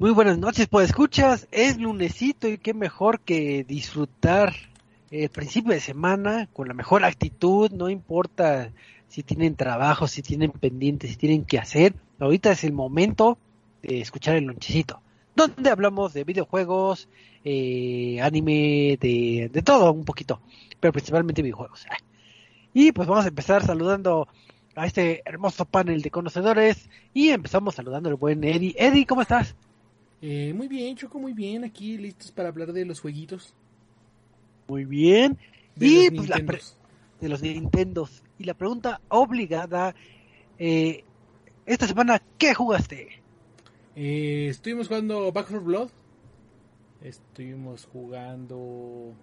Muy buenas noches, pues escuchas, es lunesito y qué mejor que disfrutar el principio de semana con la mejor actitud, no importa si tienen trabajo, si tienen pendientes, si tienen que hacer, ahorita es el momento de escuchar el lonchecito, donde hablamos de videojuegos, eh, anime, de, de todo un poquito, pero principalmente videojuegos. Y pues vamos a empezar saludando a este hermoso panel de conocedores y empezamos saludando al buen Eddie. Eddie, ¿cómo estás? Eh, muy bien, Choco, muy bien. Aquí listos para hablar de los jueguitos. Muy bien. De y los pues, la de los Nintendos. Y la pregunta obligada, eh, esta semana, ¿qué jugaste? Eh, estuvimos jugando Back 4 Blood. Estuvimos jugando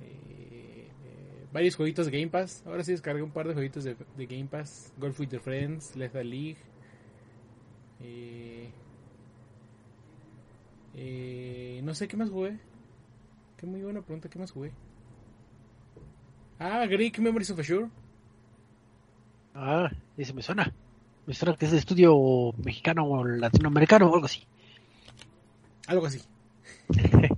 eh, varios jueguitos de Game Pass. Ahora sí descargué un par de jueguitos de, de Game Pass. Golf with your Friends, Left League. Eh, eh, no sé qué más jugué. Qué muy buena pregunta, ¿qué más jugué? Ah, Greek Memories of Ashore. Ah, ese me suena. Me suena que es de estudio mexicano o latinoamericano o algo así. Algo así.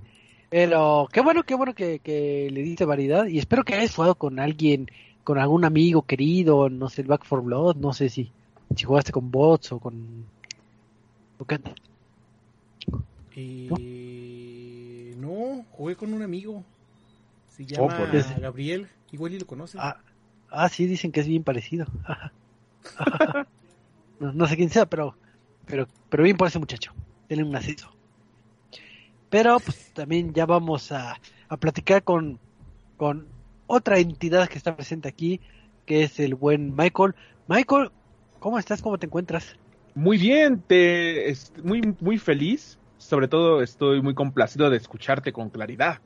Pero qué bueno, qué bueno que, que le diste variedad y espero que hayas jugado con alguien, con algún amigo querido, no sé, el Back 4 Blood, no sé si, si jugaste con bots o con... o qué. Eh, no, jugué con un amigo. Se llama por Dios. Gabriel. Igual y lo conoce. Ah, ah, sí, dicen que es bien parecido. no, no sé quién sea, pero, pero, pero bien por ese muchacho. Tiene un ascenso. Pero pues también ya vamos a, a platicar con, con otra entidad que está presente aquí, que es el buen Michael. Michael, ¿cómo estás? ¿Cómo te encuentras? Muy bien, te muy muy feliz. Sobre todo estoy muy complacido de escucharte con claridad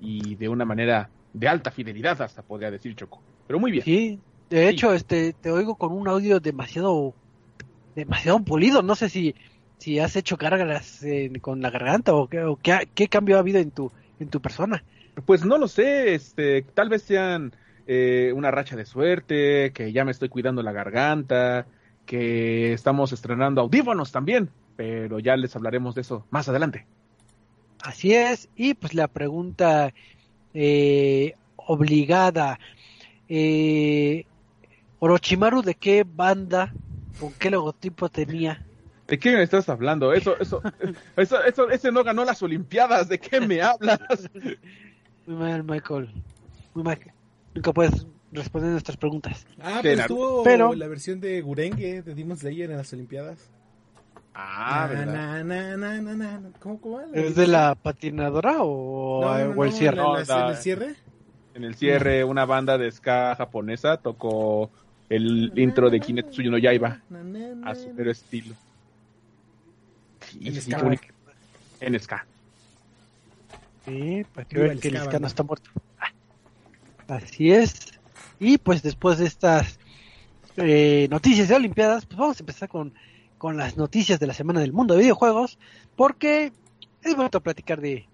y de una manera de alta fidelidad, hasta podría decir Choco. Pero muy bien. Sí, de hecho, este, te oigo con un audio demasiado, demasiado pulido. No sé si, si has hecho cargas eh, con la garganta o, qué, o qué, qué cambio ha habido en tu, en tu persona. Pues no lo sé, este, tal vez sean eh, una racha de suerte, que ya me estoy cuidando la garganta, que estamos estrenando audífonos también, pero ya les hablaremos de eso más adelante. Así es, y pues la pregunta eh, obligada, eh, Orochimaru, ¿de qué banda, con qué logotipo tenía? ¿De qué me estás hablando? Eso, eso, eso, eso, ese no ganó las Olimpiadas. ¿De qué me hablas? Muy mal, Michael. Muy mal. Nunca puedes responder nuestras preguntas. Ah, pero estuvo Pero- la versión de Gurenge de Demon Slayer en las Olimpiadas. Ah, ¿verdad? na, na, na, na, na. ¿Cómo, cómo va? ¿Es de la patinadora o, No, no, o el no, cierre? en No, da- en el cierre? En el cierre, una banda de ska japonesa tocó el intro de Kimetsu no Yaiba a su mero estilo. Sí, En sí, ska. En ska. Sí, para que vean el que el ska, ska banda. no está muerto. Ah, Así es. Y pues después de estas eh, noticias de Olimpiadas, pues vamos a empezar con, con las noticias de la semana del mundo de videojuegos, porque es bonito platicar de,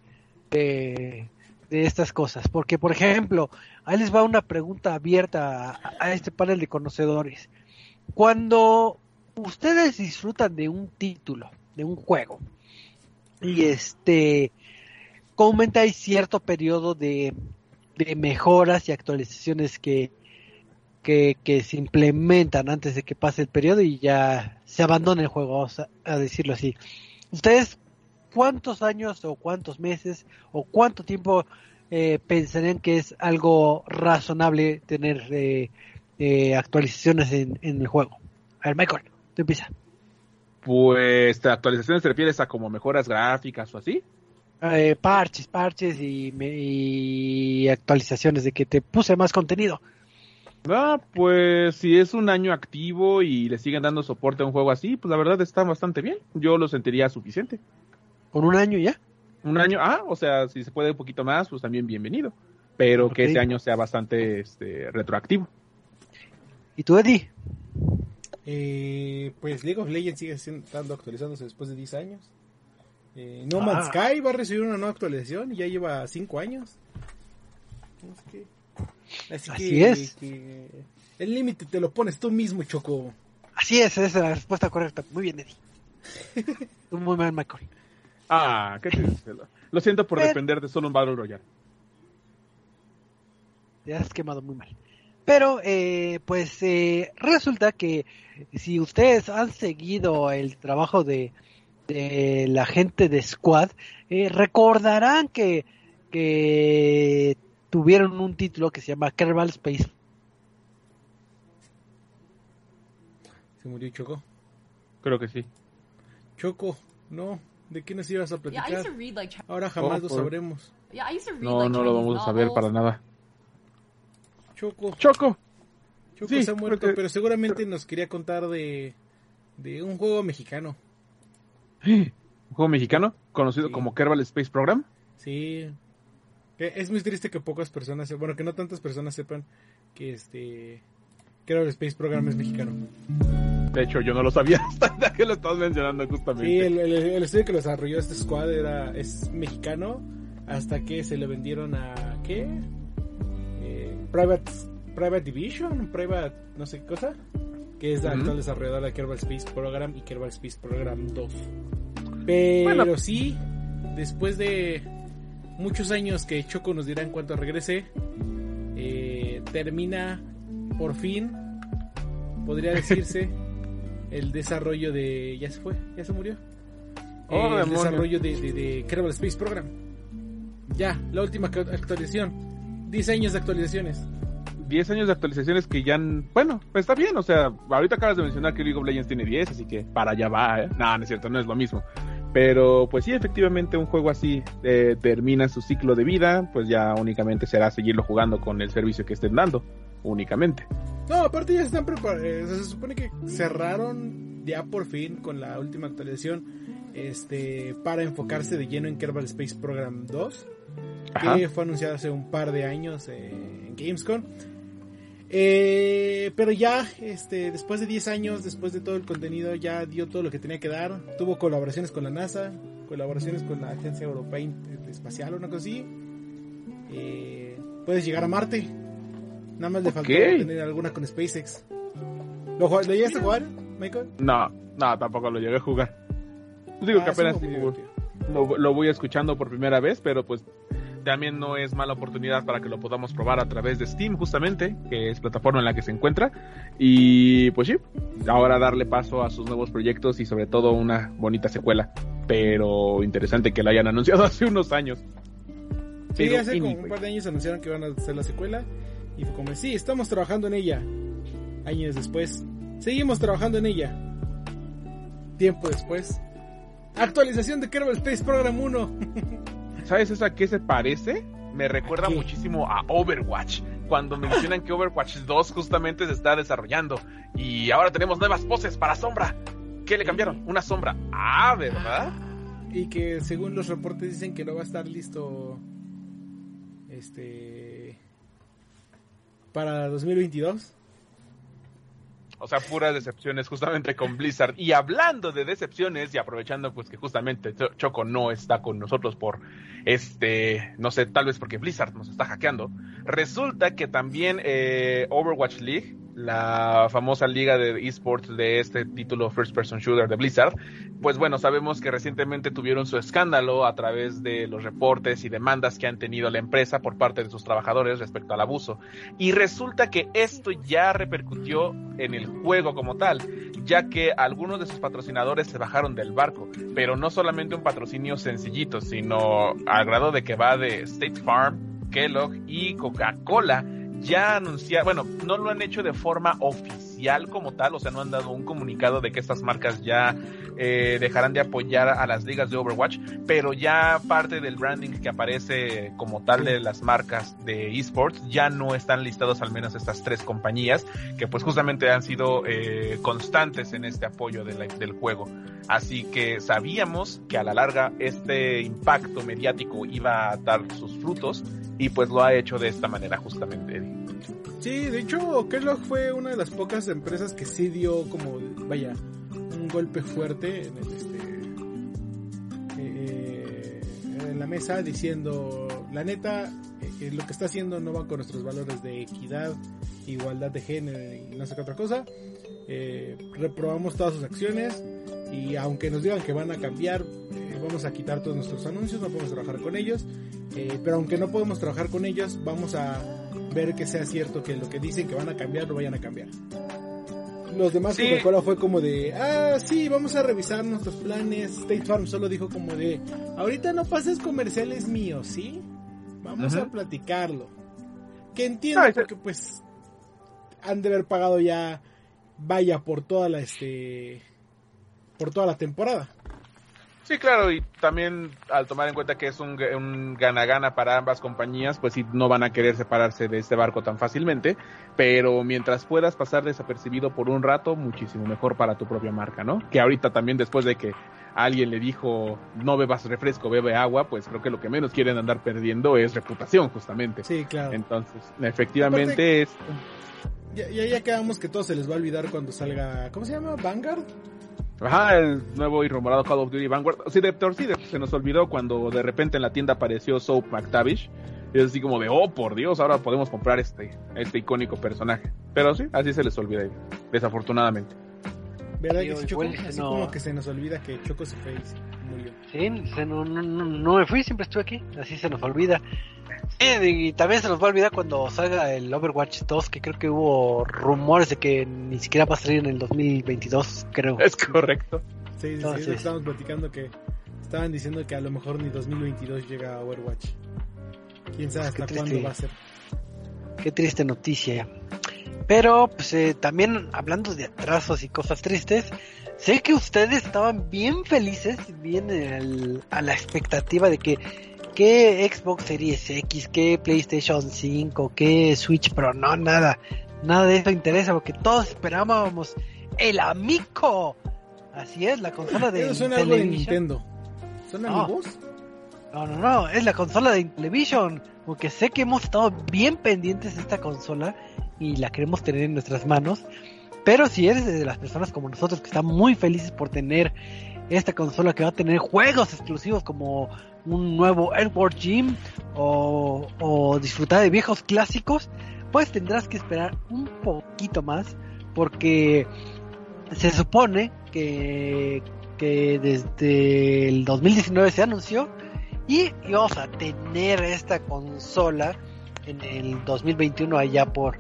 de, estas cosas. Porque, por ejemplo, ahí les va una pregunta abierta a, este panel de conocedores. Cuando ustedes disfrutan de un título, de un juego, y este comúnmente hay cierto periodo de, de mejoras y actualizaciones que, que, que se implementan antes de que pase el periodo y ya se abandone el juego, vamos a, a decirlo así. ¿Ustedes cuántos años o cuántos meses o cuánto tiempo eh, pensarían que es algo razonable tener eh, eh, actualizaciones en, en el juego? A ver, Michael, tú empieza. Pues, ¿de actualizaciones te refieres a como mejoras gráficas o así? Eh, parches, parches y, me- y actualizaciones de que te puse más contenido. Ah, pues si es un año activo y le siguen dando soporte a un juego así, pues la verdad está bastante bien. Yo lo sentiría suficiente. ¿Con un año ya? Un año, ah, o sea, si se puede un poquito más, pues también bienvenido. Pero que ese año sea bastante este, retroactivo. ¿Y tú, Eddie? Eh, pues League of Legends sigue siendo- estando actualizándose después de 10 años. Eh, no Ah. Man's Sky va a recibir una nueva actualización y ya lleva 5 años. No sé qué. Así, Así que, es. que el límite te lo pones tú mismo, Choco. Así es, esa es la respuesta correcta. Muy bien, Eddie. Muy mal, Michael. Ah, qué triste. Lo siento por Eh. depender de solo un Battle Royale. Te has quemado muy mal. Pero, eh, pues, eh, resulta que si ustedes han seguido el trabajo de, de la gente de Squad, eh, recordarán que, que tuvieron un título que se llama Kerbal Space. Se murió Choco. Creo que sí. Choco, no. ¿De qué nos ibas a platicar? Ahora jamás Oh, lo por- sabremos. No, like no lo vamos a saber para nada. Choco, Choco. Choco Sí, se ha muerto, porque- pero seguramente nos quería contar de, de un juego mexicano. Un juego mexicano conocido Sí. como Kerbal Space Program. Sí. Es muy triste que pocas personas, bueno, que no tantas personas sepan que este que el Space Program es mexicano. De hecho, yo no lo sabía hasta que lo estás mencionando justamente. Sí, el, el- el estudio que lo desarrolló este squad era es mexicano hasta que se le vendieron a ¿qué? Eh, Private Private Division, Private no sé qué cosa, que es la actual desarrolladora de Kerbal Space Program y Kerbal Space Program 2. Pero Bueno. sí, después de muchos años que Choco nos dirá en cuanto regrese, eh, termina por fin, podría decirse, el desarrollo de... Ya se fue, ya se murió. Oh, Eh, el desarrollo de, de, de Kerbal Space Program. Ya, la última actu- actualización. 10 años de actualizaciones. 10 años de actualizaciones que ya... han- Bueno, pues está bien, o sea, ahorita acabas de mencionar que League of Legends tiene 10, así que para allá va, ¿eh? No, no es cierto, no es lo mismo. Pero pues sí, efectivamente un juego así eh, termina su ciclo de vida, pues ya únicamente será seguirlo jugando con el servicio que estén dando, únicamente. No, aparte ya están preparados. se supone que cerraron ya por fin con la última actualización este para enfocarse de lleno en Kerbal Space Program 2, Ajá. que fue anunciado hace un par de años eh, en Gamescom. Eh, pero ya, este, después de 10 años, después de todo el contenido, ya dio todo lo que tenía que dar. Tuvo colaboraciones con la NASA, colaboraciones con la Agencia Europea In- Espacial, una cosa así. Eh, puedes llegar a Marte. Nada más le faltó tener alguna con SpaceX. ¿Lo, ¿lo llegaste a jugar, Michael? No, no, tampoco lo llegué a jugar. Digo Ah, que apenas lo voy escuchando por primera vez, pero pues también no es mala oportunidad para que lo podamos probar a través de Steam, justamente, que es plataforma en la que se encuentra. Y pues sí, ahora darle paso a sus nuevos proyectos y sobre todo una bonita secuela. Pero interesante que la hayan anunciado hace unos años. Sí, Pero hace como un par de años anunciaron que iban a hacer la secuela. Y fue como, sí, estamos trabajando en ella. Años después, seguimos trabajando en ella. Tiempo después, actualización de Kerbal Space Program 1. ¿Sabes eso a qué se parece? Me recuerda muchísimo a Overwatch, cuando mencionan que Overwatch 2 justamente se está desarrollando y ahora tenemos nuevas poses para sombra. ¿Qué le cambiaron? Una sombra. Ah, ¿verdad? Y que según los reportes dicen que no va a estar listo. Este. Para 2022. O sea, puras decepciones justamente con Blizzard. Y hablando de decepciones y aprovechando pues que justamente Cho- Choco no está con nosotros por este, no sé, tal vez porque Blizzard nos está hackeando. Resulta que también eh, Overwatch League, la famosa liga de esports de este título First Person Shooter de Blizzard, pues bueno, sabemos que recientemente tuvieron su escándalo a través de los reportes y demandas que han tenido la empresa por parte de sus trabajadores respecto al abuso. Y resulta que esto ya repercutió en el juego como tal, ya que algunos de sus patrocinadores se bajaron del barco, pero no solamente un patrocinio sencillito, sino al grado de que va de State Farm, Kellogg y Coca-Cola ya anunciaron, bueno, no lo han hecho de forma oficial como tal, o sea, no han dado un comunicado de que estas marcas ya eh, dejarán de apoyar a las ligas de Overwatch, pero ya parte del branding que aparece como tal de las marcas de esports ya no están listados al menos estas tres compañías que pues justamente han sido eh, constantes en este apoyo de la- del juego. Así que sabíamos que a la larga este impacto mediático iba a dar sus frutos y pues lo ha hecho de esta manera justamente. Sí, de hecho, Kellogg fue una de las pocas empresas que sí dio como, vaya, un golpe fuerte en, el, este, eh, en la mesa diciendo, la neta, eh, lo que está haciendo no va con nuestros valores de equidad, igualdad de género y no sé qué otra cosa. Eh, reprobamos todas sus acciones Y aunque nos digan que van a cambiar, eh, vamos a quitar todos nuestros anuncios, no podemos trabajar con ellos. Eh, pero aunque no podemos trabajar con ellos, vamos a ver que sea cierto que lo que dicen que van a cambiar, lo vayan a cambiar. Los demás Sí. Coca-Cola fue como de, ah, sí, vamos a revisar nuestros planes. State Farm solo dijo como de, ahorita no pases comerciales míos, ¿sí? Vamos a platicarlo. Que entiendo No, ese- porque pues han de haber pagado ya vaya por toda la este por toda la temporada. Sí, claro, y también al tomar en cuenta que es un, gana-gana para ambas compañías, pues sí, no van a querer separarse de este barco tan fácilmente, pero mientras puedas pasar desapercibido por un rato, muchísimo mejor para tu propia marca, ¿no? Que ahorita también después de que alguien le dijo no bebas refresco, bebe agua, pues creo que lo que menos quieren andar perdiendo es reputación, justamente. Sí, claro. Entonces, efectivamente es... Ya, ya, ya quedamos que todo se les va a olvidar cuando salga, ¿cómo se llama? Vanguard. Ajá, el nuevo y rumorado Call of Duty Vanguard. Sí, de sí, de- se nos olvidó cuando de repente en la tienda apareció Soap McTavish. Y es así como de, oh, por Dios, ahora podemos comprar este, este icónico personaje. Pero sí, así se les olvida, desafortunadamente. ¿Verdad que sí, Choco? Así no. como que se nos olvida que Choco se fue y se murió. Sí, se- no, no, no, no me fui, siempre estuve aquí, así se nos olvida. Sí, y también se nos va a olvidar cuando salga el Overwatch 2, que creo que hubo rumores de que ni siquiera va a salir en el 2022, creo. Es correcto. Sí, sí, sí, Entonces- es lo que estábamos platicando que estaban diciendo que a lo mejor ni 2022 llega a Overwatch. Quién sabe Pues qué hasta cuándo va a ser. Qué triste noticia. Pero, pues eh, también hablando de atrasos y cosas tristes, sé que ustedes estaban bien felices, bien a la expectativa de que que Xbox Series X, que PlayStation 5, que Switch Pro, no, nada, nada de eso interesa porque todos esperábamos el Amico. Así es, la consola de Eso suena algo de. Nintendo. ¿Son No. amigos? No, no, no, es la consola de Intellivision. Porque sé que hemos estado bien pendientes de esta consola y la queremos tener en nuestras manos. Pero si eres de las personas como nosotros que están muy felices por tener esta consola que va a tener juegos exclusivos como un nuevo Airport Gym o, o disfrutar de viejos clásicos, pues tendrás que esperar un poquito más porque se supone que, que desde el 2019 se anunció y íbamos a tener esta consola en el 2021 allá por,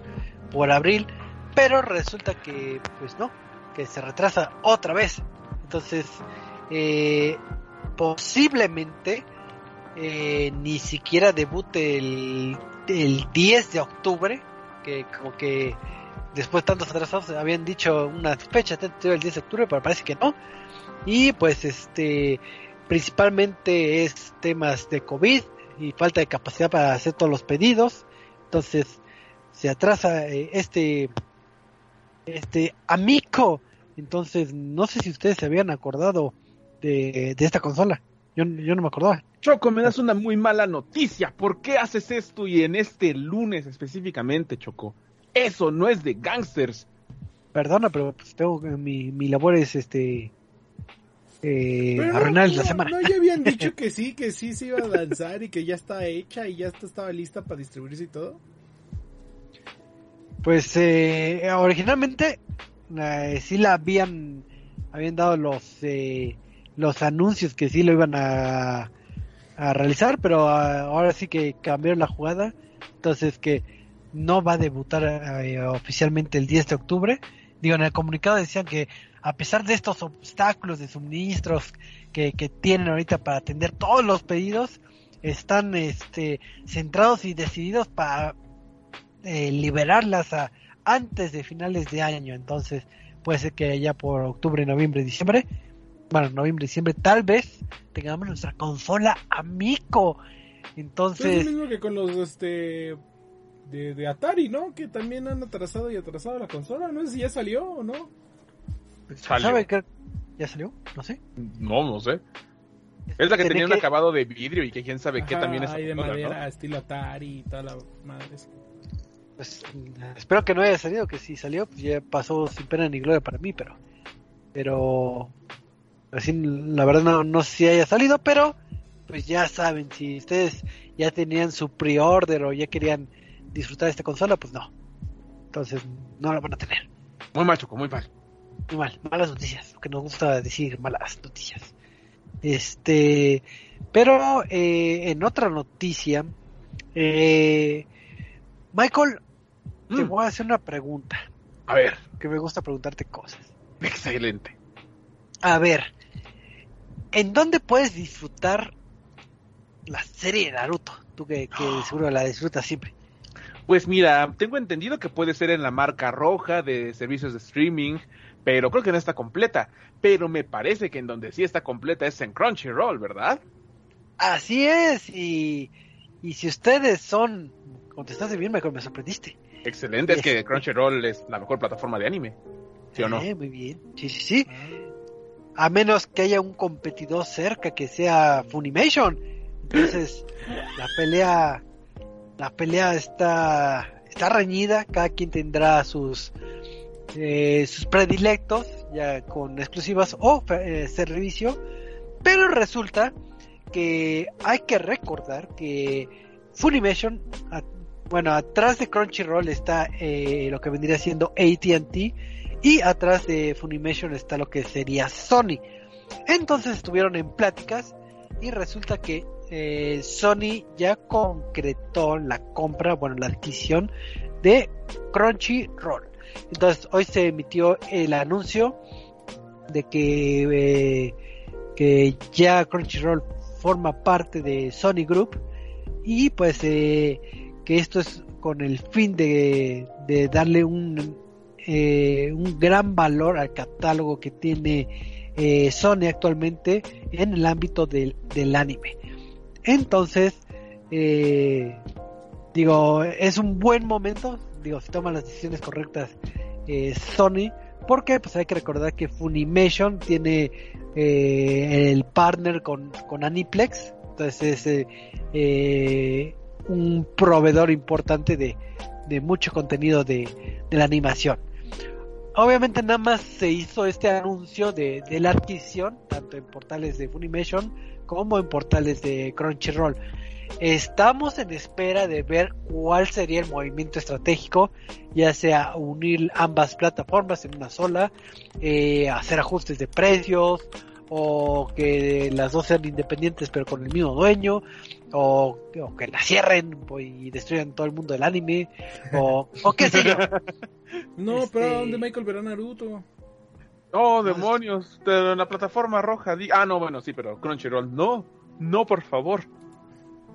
por abril, pero resulta que pues no, que se retrasa otra vez. Entonces, eh, posiblemente eh, ni siquiera debute el, el 10 de octubre, que como que después de tantos atrasados habían dicho una fecha tentativa el 10 de octubre, pero parece que no. Y pues este principalmente es temas de COVID y falta de capacidad para hacer todos los pedidos. Entonces se atrasa eh, este este amico. Entonces no sé si ustedes se habían acordado de esta consola. Yo, yo no me acordaba. Choco, me das una muy mala noticia. ¿Por qué haces esto y en este lunes específicamente, Choco? Eso no es de gangsters. Perdona, pero pues tengo mi, mi labor es este eh, Pero no, arruinar no, la semana. No, ya habían dicho que sí, que sí se iba a lanzar y que ya está hecha y ya está- estaba lista para distribuirse y todo. Pues eh, originalmente eh, sí la habían habían dado los eh, los anuncios que sí lo iban a, a realizar, pero ah, ahora sí que cambiaron la jugada, entonces que no va a debutar eh, oficialmente el 10 de octubre. Digo, en el comunicado decían que a pesar de estos obstáculos de suministros que, que tienen ahorita para atender todos los pedidos, están este, centrados y decididos para eh, liberarlas a, antes de finales de año. Entonces, puede ser que ya por octubre, noviembre, diciembre, bueno, noviembre, diciembre, tal vez tengamos nuestra consola Amico. Pues es Entonces, lo mismo que con los este de, de Atari, ¿no? Que también han atrasado y atrasado la consola. No sé si ya salió o no. Salió. ¿sabe qué? ¿Ya salió? No sé. No, no sé. Es la que Tenía un que- acabado de vidrio y que quién sabe qué también es. hay de madera, estilo Atari y toda la madre. Pues, espero que no haya salido, que si salió, pues ya pasó sin pena ni gloria para mí, pero. Pero. Así, la verdad no, no sé si haya salido, pero. Pues ya saben, si ustedes ya tenían su pre-order o ya querían disfrutar de esta consola, pues no. Entonces, no la van a tener. Muy mal, Choco, muy mal. muy mal, malas noticias, lo que nos gusta decir, malas noticias. Este, pero eh, en otra noticia, eh, Michael, te Mm. voy a hacer una pregunta, A ver, que me gusta preguntarte cosas. excelente. A ver, ¿en dónde puedes disfrutar la serie de Naruto? Tú que, que seguro la disfrutas siempre. Pues mira, tengo entendido que puede ser en la marca roja de servicios de streaming, pero creo que no está completa. Pero me parece que en donde sí está completa es en Crunchyroll, ¿verdad? Así es, y, y si ustedes son, contestaste bien, Michael, me sorprendiste. Excelente, es que Este. Crunchyroll es la mejor plataforma de anime. ¿Sí o no? Eh, muy bien, sí, sí, sí. A menos que haya un competidor cerca que sea Funimation. Entonces, la pelea, la pelea está, está reñida. Cada quien tendrá sus, eh, sus predilectos, ya con exclusivas o eh, servicio. Pero resulta que hay que recordar que Funimation, a- bueno, atrás de Crunchyroll está eh, lo que vendría siendo AT&T y atrás de Funimation está lo que sería Sony. Entonces estuvieron en pláticas y resulta que eh, Sony ya concretó la compra, bueno, la adquisición de Crunchyroll. Entonces hoy se emitió el anuncio de que, eh, que ya Crunchyroll forma parte de Sony Group y pues eh, que esto es con el fin de, de darle un, eh, un gran valor al catálogo que tiene eh, Sony actualmente en el ámbito del, del anime. Entonces, eh, digo, es un buen momento, digo, si toman las decisiones correctas eh, Sony, porque pues hay que recordar que Funimation tiene el partner con, con Aniplex, entonces es un proveedor importante de, de mucho contenido de, de la animación. Obviamente nada más se hizo este anuncio de, la adquisición, tanto en portales de Funimation como en portales de Crunchyroll. Estamos en espera de ver cuál sería el movimiento estratégico, ya sea unir ambas plataformas en una sola, eh, hacer ajustes de precios, o que las dos sean independientes pero con el mismo dueño, o, o que la cierren pues, y destruyan todo el mundo del anime, o, o qué sé yo. No, Este- pero ¿a dónde Michael verá Naruto? Oh, demonios, de la plataforma roja. di- Ah, no, bueno, sí, pero Crunchyroll, no, no, por favor.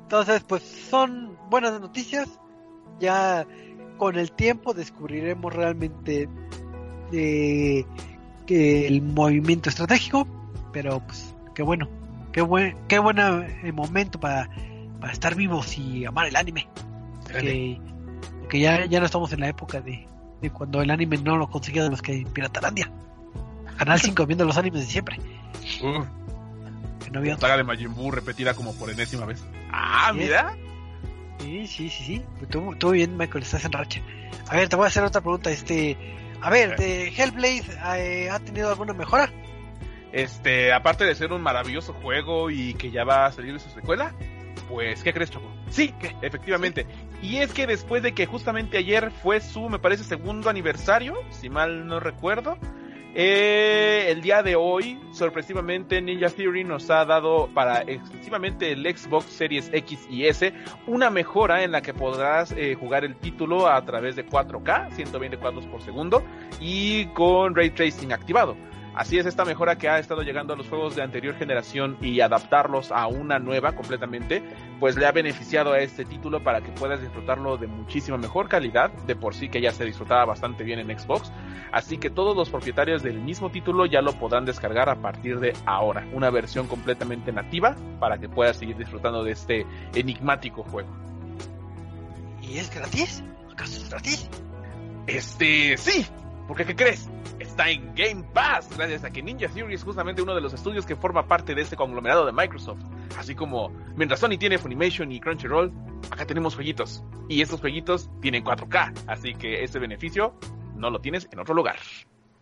Entonces, pues son buenas noticias. Ya con el tiempo descubriremos realmente eh, que el movimiento estratégico, pero pues qué bueno, qué buen, qué buen eh, momento para, para estar vivos y amar el anime. Que, que ya, ya no estamos en la época de, de cuando el anime no lo conseguía de los que en Piratalandia. Canal 5 viendo los animes de siempre. Uf, Que no había saga de Majin Buu repetida como por enésima vez. Ah, Sí. mira. Sí, sí, sí, sí. Tú, tú bien, Michael, estás en racha. A ver, te voy a hacer otra pregunta. Este, a ver, de Hellblade, eh, ¿ha tenido alguna mejora? Este, aparte de ser un maravilloso juego y que ya va a salir su secuela, pues, ¿qué crees, Choco? Sí, efectivamente. Y es que después de que justamente ayer fue su, me parece, segundo aniversario, si mal no recuerdo, eh, el día de hoy, sorpresivamente, Ninja Theory nos ha dado para exclusivamente el Xbox Series X y S una mejora en la que podrás eh, jugar el título a través de 4K, 120 cuadros por segundo, y con Ray Tracing activado. Así es esta mejora que ha estado llegando a los juegos de anterior generación y adaptarlos a una nueva completamente, pues le ha beneficiado a este título para que puedas disfrutarlo de muchísima mejor calidad, de por sí que ya se disfrutaba bastante bien en Xbox. Así que todos los propietarios del mismo título ya lo podrán descargar a partir de ahora, una versión completamente nativa para que puedas seguir disfrutando de este enigmático juego. ¿Y es gratis? ¿Acaso es gratis? Este, sí, porque ¿qué crees? Está en Game Pass, gracias a que Ninja Theory es justamente uno de los estudios que forma parte de este conglomerado de Microsoft. Así como mientras Sony tiene Funimation y Crunchyroll, acá tenemos jueguitos. Y estos jueguitos tienen 4K, así que ese beneficio no lo tienes en otro lugar.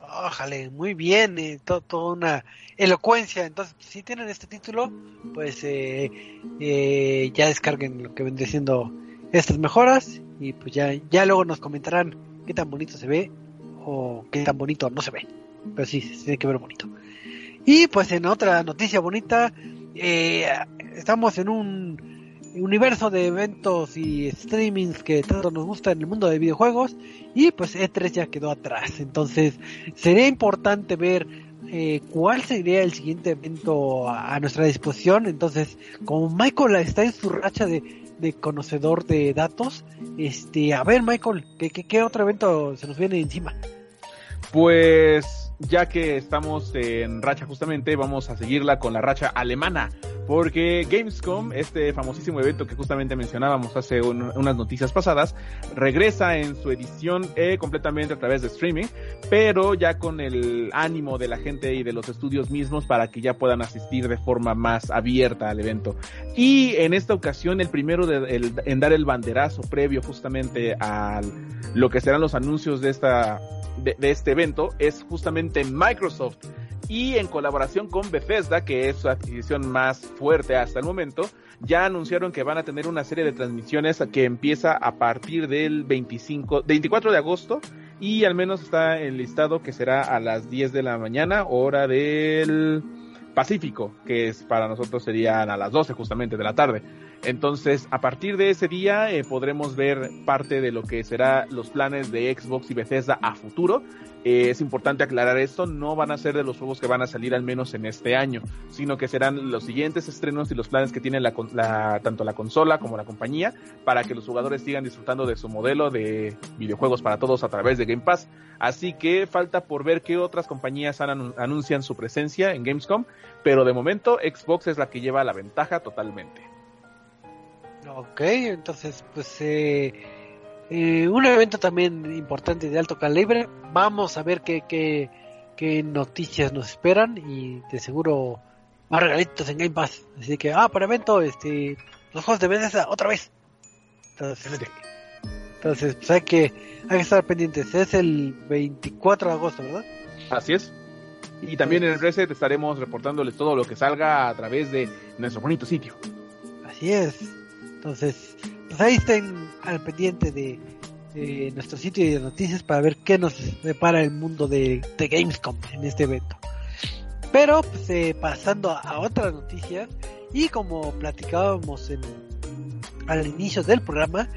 Ójale, muy bien, eh, to- toda una elocuencia. Entonces, si tienen este título, pues eh, eh, ya descarguen lo que vendría siendo estas mejoras y pues ya, ya luego nos comentarán qué tan bonito se ve o qué tan bonito no se ve. pero sí, se tiene que ver bonito. Y pues en otra noticia bonita, eh, estamos en un universo de eventos y streamings que tanto nos gusta en el mundo de videojuegos y pues E3 ya quedó atrás. Entonces sería importante ver eh, cuál sería el siguiente evento a, nuestra disposición. Entonces, como Michael está en su racha de, conocedor de datos, este, a ver Michael, ¿qué, qué otro evento se nos viene encima? Pues ya que estamos en racha justamente, vamos a seguirla con la racha alemana, porque Gamescom, este famosísimo evento que justamente mencionábamos hace unas noticias pasadas, regresa en su edición eh, completamente a través de streaming, pero ya con el ánimo de la gente y de los estudios mismos para que ya puedan asistir de forma más abierta al evento. Y en esta ocasión, el primero en dar el banderazo previo justamente a lo que serán los anuncios de esta de, este evento es justamente Microsoft y en colaboración con Bethesda, que es su adquisición más fuerte hasta el momento, ya anunciaron que van a tener una serie de transmisiones que empieza a partir del 25, 24 de agosto y al menos está enlistado que será a las 10 de la mañana, hora del Pacífico, que es para nosotros serían a las 12 justamente de la tarde. Entonces, a partir de ese día eh, podremos ver parte de lo que será los planes de Xbox y Bethesda a futuro. Eh, es importante aclarar esto, no van a ser de los juegos que van a salir al menos en este año, sino que serán los siguientes estrenos y los planes que tiene la, tanto la consola como la compañía para que los jugadores sigan disfrutando de su modelo de videojuegos para todos a través de Game Pass. Así que falta por ver qué otras compañías anuncian su presencia en Gamescom, pero de momento Xbox es la que lleva la ventaja totalmente. Ok, entonces pues eh, eh, un evento también importante de alto calibre. Vamos a ver qué, qué, noticias nos esperan y de seguro más regalitos en Game Pass. Así que, ah, para evento, este, los juegos de Bethesda otra vez. Entonces, entonces pues hay que, hay que estar pendientes. Es el 24 de agosto, ¿verdad? Así es. Y también en el Reset estaremos reportándoles todo lo que salga a través de nuestro bonito sitio. Así es. Entonces, pues ahí estén al pendiente de, nuestro sitio de noticias para ver qué nos depara el mundo de, Gamescom en este evento. Pero, pues, eh, pasando a, otras noticias, y como platicábamos al inicio del programa,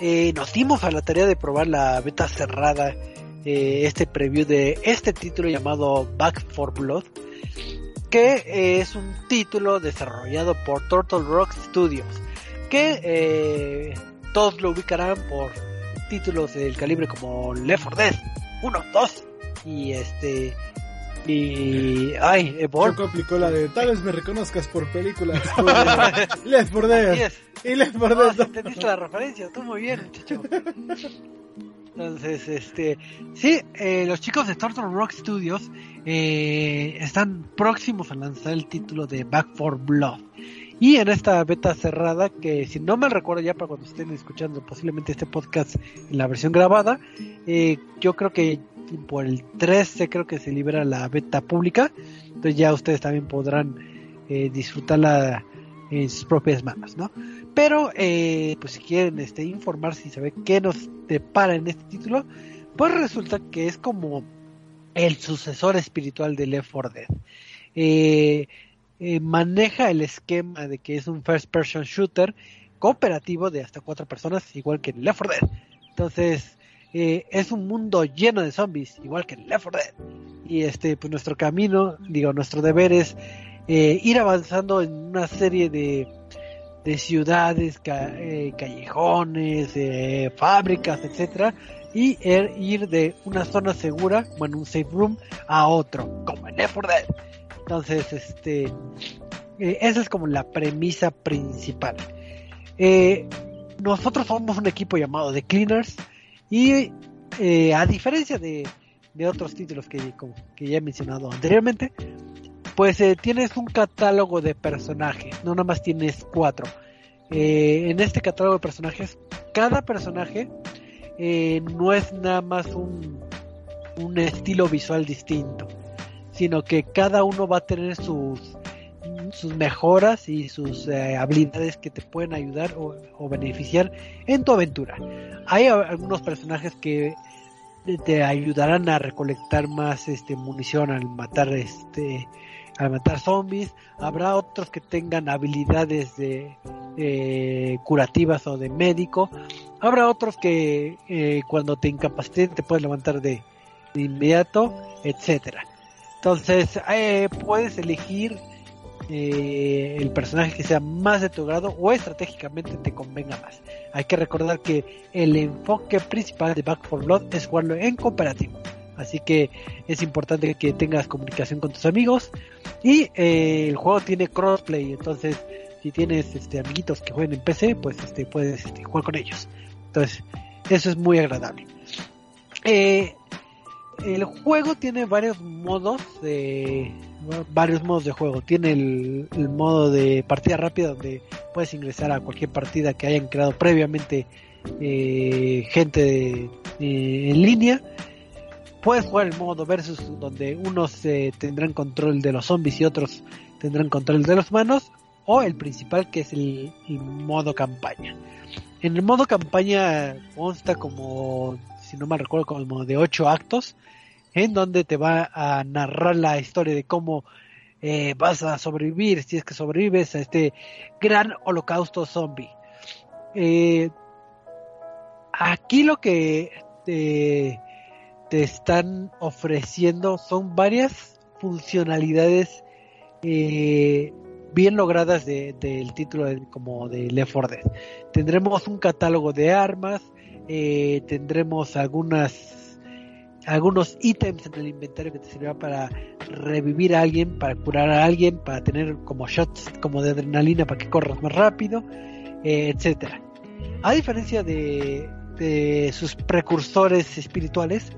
eh, nos dimos a la tarea de probar la beta cerrada, eh, este preview de este título llamado Back for Blood, que es un título desarrollado por Turtle Rock Studios que eh, todos lo ubicarán por títulos del calibre como Left 4 Dead 1, 2 y este y ay, Evolve. Choco aplicó la de tal vez me reconozcas por películas Left 4 Dead y Left 4 Dead. No, entendiste la referencia, tú muy bien, muchacho. Entonces, este, sí, eh, los chicos de Turtle Rock Studios eh, están próximos a lanzar el título de Back for Blood. Y en esta beta cerrada, que si no me recuerdo ya para cuando estén escuchando posiblemente este podcast en la versión grabada, eh, yo creo que por el 13 creo que se libera la beta pública, entonces ya ustedes también podrán eh, disfrutarla en sus propias manos, ¿no? Pero, eh, pues si quieren este, informarse y saber qué nos depara en este título, pues resulta que es como el sucesor espiritual de Left 4 Dead. Eh, eh, maneja el esquema de que es un first person shooter cooperativo de hasta cuatro personas, igual que en Left 4 Dead. Entonces, eh, es un mundo lleno de zombies, igual que en Left 4 Dead. Y este, pues nuestro camino, digo, nuestro deber es eh, ir avanzando en una serie de, de ciudades, callejones, fábricas, etcétera, y er, ir de una zona segura, bueno, un safe room, a otro, como en Left 4 Dead. Entonces, este, eh, esa es como la premisa principal. Eh, nosotros somos un equipo llamado The Cleaners y eh, a diferencia de, otros títulos que, que ya he mencionado anteriormente, pues tienes un catálogo de personajes, no nada más tienes cuatro. en este catálogo de personajes, cada personaje no es nada más un, un estilo visual distinto sino que cada uno va a tener sus, sus mejoras y sus eh, habilidades que te pueden ayudar o, beneficiar en tu aventura. Hay algunos personajes que te ayudarán a recolectar más este munición al matar este al matar zombies. Habrá otros que tengan habilidades de eh, curativas o de médico. Habrá otros que eh, cuando te incapaciten te puedes levantar de, de inmediato etcétera entonces eh, puedes elegir eh, el personaje que sea más de tu grado o estratégicamente te convenga más. Hay que recordar que el enfoque principal de Back 4 Blood es jugarlo en cooperativo. Así que es importante que tengas comunicación con tus amigos y eh, el juego tiene crossplay, entonces si tienes este amiguitos que jueguen en PC, pues este puedes este, jugar con ellos. Entonces, eso es muy agradable. El juego tiene varios modos de varios modos de juego. Tiene el, modo de partida rápida donde puedes ingresar a cualquier partida que hayan creado previamente eh, gente eh, en línea. Puedes jugar el modo versus donde unos eh, tendrán control de los zombies y otros tendrán control de los humanos. O el principal que es el modo campaña. En el modo campaña consta como, si no mal recuerdo, como de 8 actos en donde te va a narrar la historia de cómo eh, vas a sobrevivir, si es que sobrevives a este gran holocausto zombie. Eh, aquí lo que te, están ofreciendo son varias funcionalidades eh, bien logradas del de, de título de, como de Left 4 Dead. Tendremos un catálogo de armas, eh, tendremos algunas algunos ítems en el inventario que te servirá para revivir a alguien, para curar a alguien, para tener como shots como de adrenalina para que corras más rápido, eh, etcétera. A diferencia de, de, sus precursores espirituales,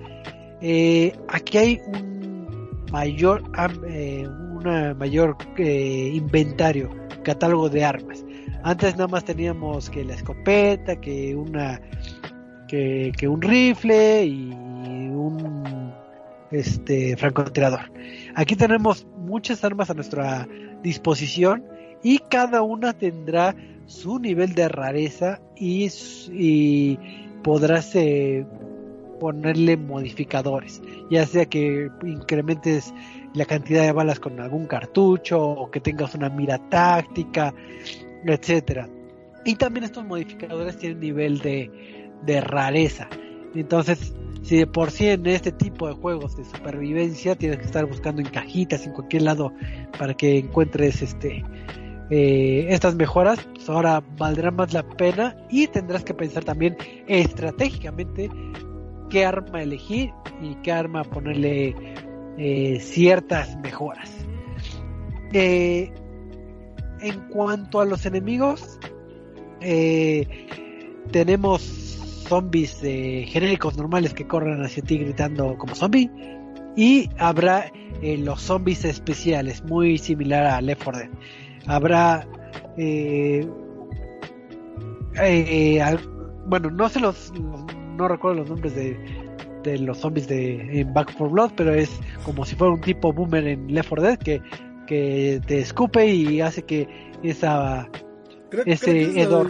eh, aquí hay un mayor, eh, una mayor inventario, catálogo de armas. Antes nada más teníamos que la escopeta, que una que, un rifle y un este francotirador. Aquí tenemos muchas armas a nuestra disposición y cada una tendrá su nivel de rareza y, y podrás eh, ponerle modificadores, ya sea que incrementes la cantidad de balas con algún cartucho o que tengas una mira táctica, etcétera. Y también estos modificadores tienen nivel de, de rareza. Entonces, si de por sí en este tipo de juegos de supervivencia tienes que estar buscando en cajitas en cualquier lado para que encuentres este eh, estas mejoras, pues ahora valdrá más la pena y tendrás que pensar también estratégicamente qué arma elegir y qué arma ponerle eh, ciertas mejoras. Eh, en cuanto a los enemigos, tenemos zombies eh, genéricos normales que corren hacia ti gritando como zombie. Y habrá eh, los zombies especiales, muy similar a Left 4 Dead. Habrá. Eh, bueno, no sé los, No recuerdo los nombres de, de los zombies de en Back 4 Blood, pero es como si fuera un tipo boomer en Left 4 Dead que, que te escupe y hace que esa Creo, que es.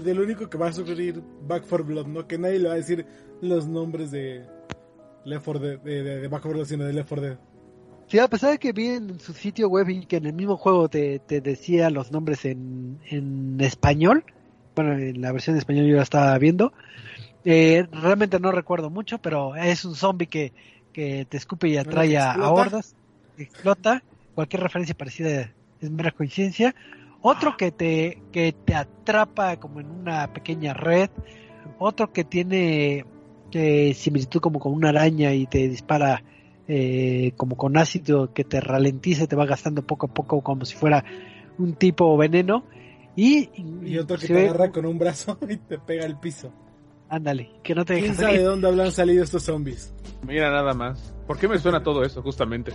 Del, único que va a sufrir Back 4 Blood, ¿no? Que nadie le va a decir los nombres de Left 4 Dead, de, de, de Back 4 Blood, sino de Left 4 Dead. Sí, a pesar de que vi en su sitio web y que en el mismo juego te, te decía los nombres en, en, español, bueno, en la versión de español yo la estaba viendo, eh, realmente no recuerdo mucho, pero es un zombie que, que te escupe y atrae a, a hordas, explota, cualquier referencia parecida es mera coincidencia, otro que te, que te atrapa como en una pequeña red, otro que tiene que similitud como con una araña y te dispara eh, como con ácido que te ralentiza, te va gastando poco a poco como si fuera un tipo veneno. Y, y otro que te agarra con un brazo y te pega al piso. Ándale, que no te ¿Quién sabe de dónde habrán salido estos zombies? Mira nada más. ¿Por qué me suena todo eso, justamente?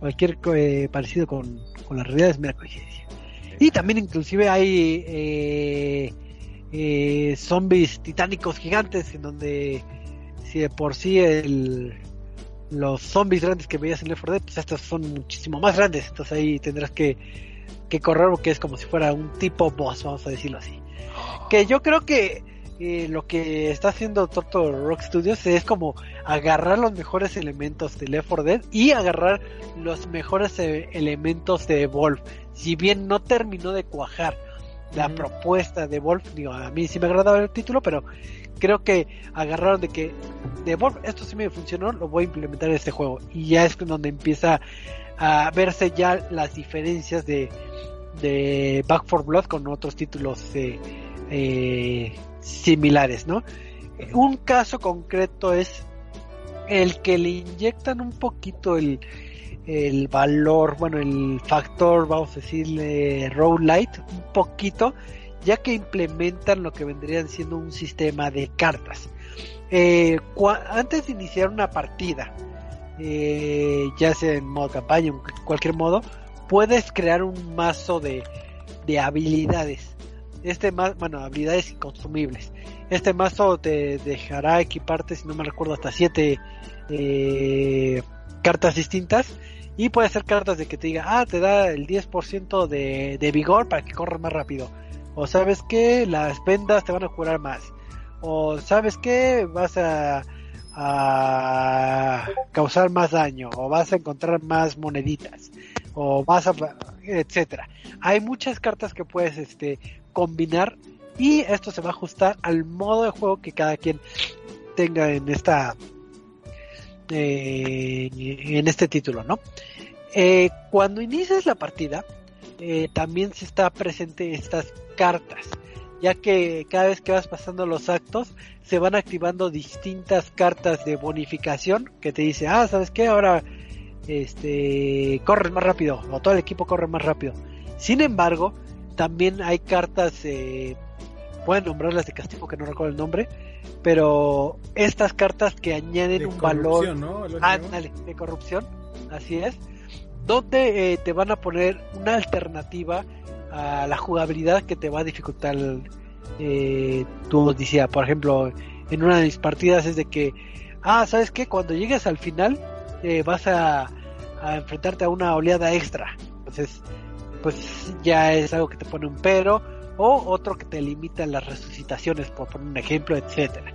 Cualquier eh, parecido con, con la realidad es mera coincidencia. Y también inclusive hay eh, eh, zombies titánicos gigantes en donde si de por sí el, los zombies grandes que veías en Left 4 Dead, pues estos son muchísimo más grandes. Entonces ahí tendrás que, que correr porque es como si fuera un tipo boss, vamos a decirlo así. Que yo creo que eh, lo que está haciendo Toto Rock Studios es como agarrar los mejores elementos de Left 4 Dead y agarrar los mejores eh, elementos de Evolve. Si bien no terminó de cuajar la propuesta de Wolf, digo, a mí sí me agradaba el título, pero creo que agarraron de que de Wolf, esto sí me funcionó, lo voy a implementar en este juego. Y ya es donde empieza a verse ya las diferencias de, de Back for Blood con otros títulos eh, similares, ¿no? Un caso concreto es el que le inyectan un poquito el, el valor, bueno, el factor, vamos a decirle, light, un poquito, ya que implementan lo que vendrían siendo un sistema de cartas. Eh, antes de iniciar una partida, eh, ya sea en modo campaña en cualquier modo, puedes crear un mazo de, de habilidades. Este más, bueno, habilidades inconsumibles. Este mazo te dejará equiparte, si no me recuerdo, hasta 7 eh, cartas distintas. Y puede ser cartas de que te diga, ah, te da el 10% de, de vigor para que corras más rápido. O sabes que las vendas te van a curar más. O sabes que vas a, a causar más daño. O vas a encontrar más moneditas. O vas a, etcétera. Hay muchas cartas que puedes este, combinar y esto se va a ajustar al modo de juego que cada quien tenga en esta en este título, ¿no? Eh, cuando inicias la partida, eh, también se está presente estas cartas, ya que cada vez que vas pasando los actos, se van activando distintas cartas de bonificación que te dice, ah, ¿sabes qué? Ahora, este, corres más rápido, o todo el equipo corre más rápido. Sin embargo, también hay cartas, eh, pueden nombrarlas de castigo que no recuerdo el nombre, pero estas cartas que añaden un valor ¿no? de corrupción, así es, donde eh, te van a poner una alternativa a la jugabilidad que te va a dificultar eh, tu odisea. Por ejemplo, en una de mis partidas es de que, ah, ¿sabes qué? Cuando llegues al final eh, vas a, a enfrentarte a una oleada extra. Entonces, pues ya es algo que te pone un pero o otro que te limita las resucitaciones, por poner un ejemplo, etcétera.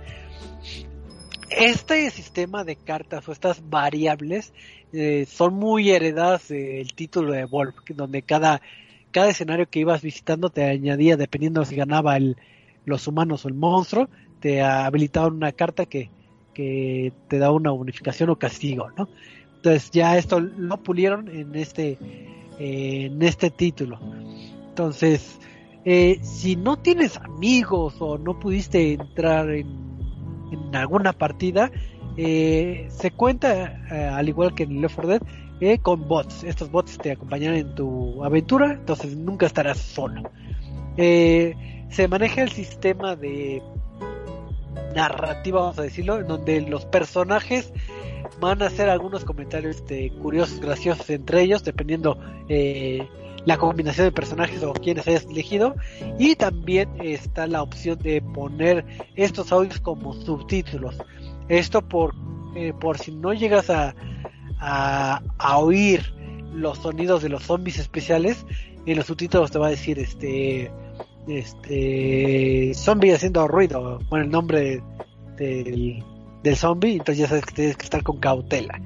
Este sistema de cartas o estas variables eh, son muy heredadas del título de Wolf, donde cada, cada escenario que ibas visitando te añadía, dependiendo si ganaba el, los humanos o el monstruo, te habilitaban una carta que, que te da una bonificación o castigo, ¿no? Entonces ya esto lo pulieron en este, eh, en este título. Entonces, eh, si no tienes amigos o no pudiste entrar en, alguna partida, eh, se cuenta, al igual que en Left 4 Dead, con bots. Estos bots te acompañan en tu aventura, entonces nunca estarás solo. se maneja el sistema de narrativa, vamos a decirlo, en donde los personajes van a hacer algunos comentarios este, curiosos, graciosos entre ellos, dependiendo eh, la combinación de personajes o quienes hayas elegido. Y también está la opción de poner estos audios como subtítulos. Esto por eh, por si no llegas a, a, oír los sonidos de los zombies especiales en los subtítulos te va a decir este este zombie haciendo ruido bueno el nombre del, del zombie entonces ya sabes que tienes que estar con cautela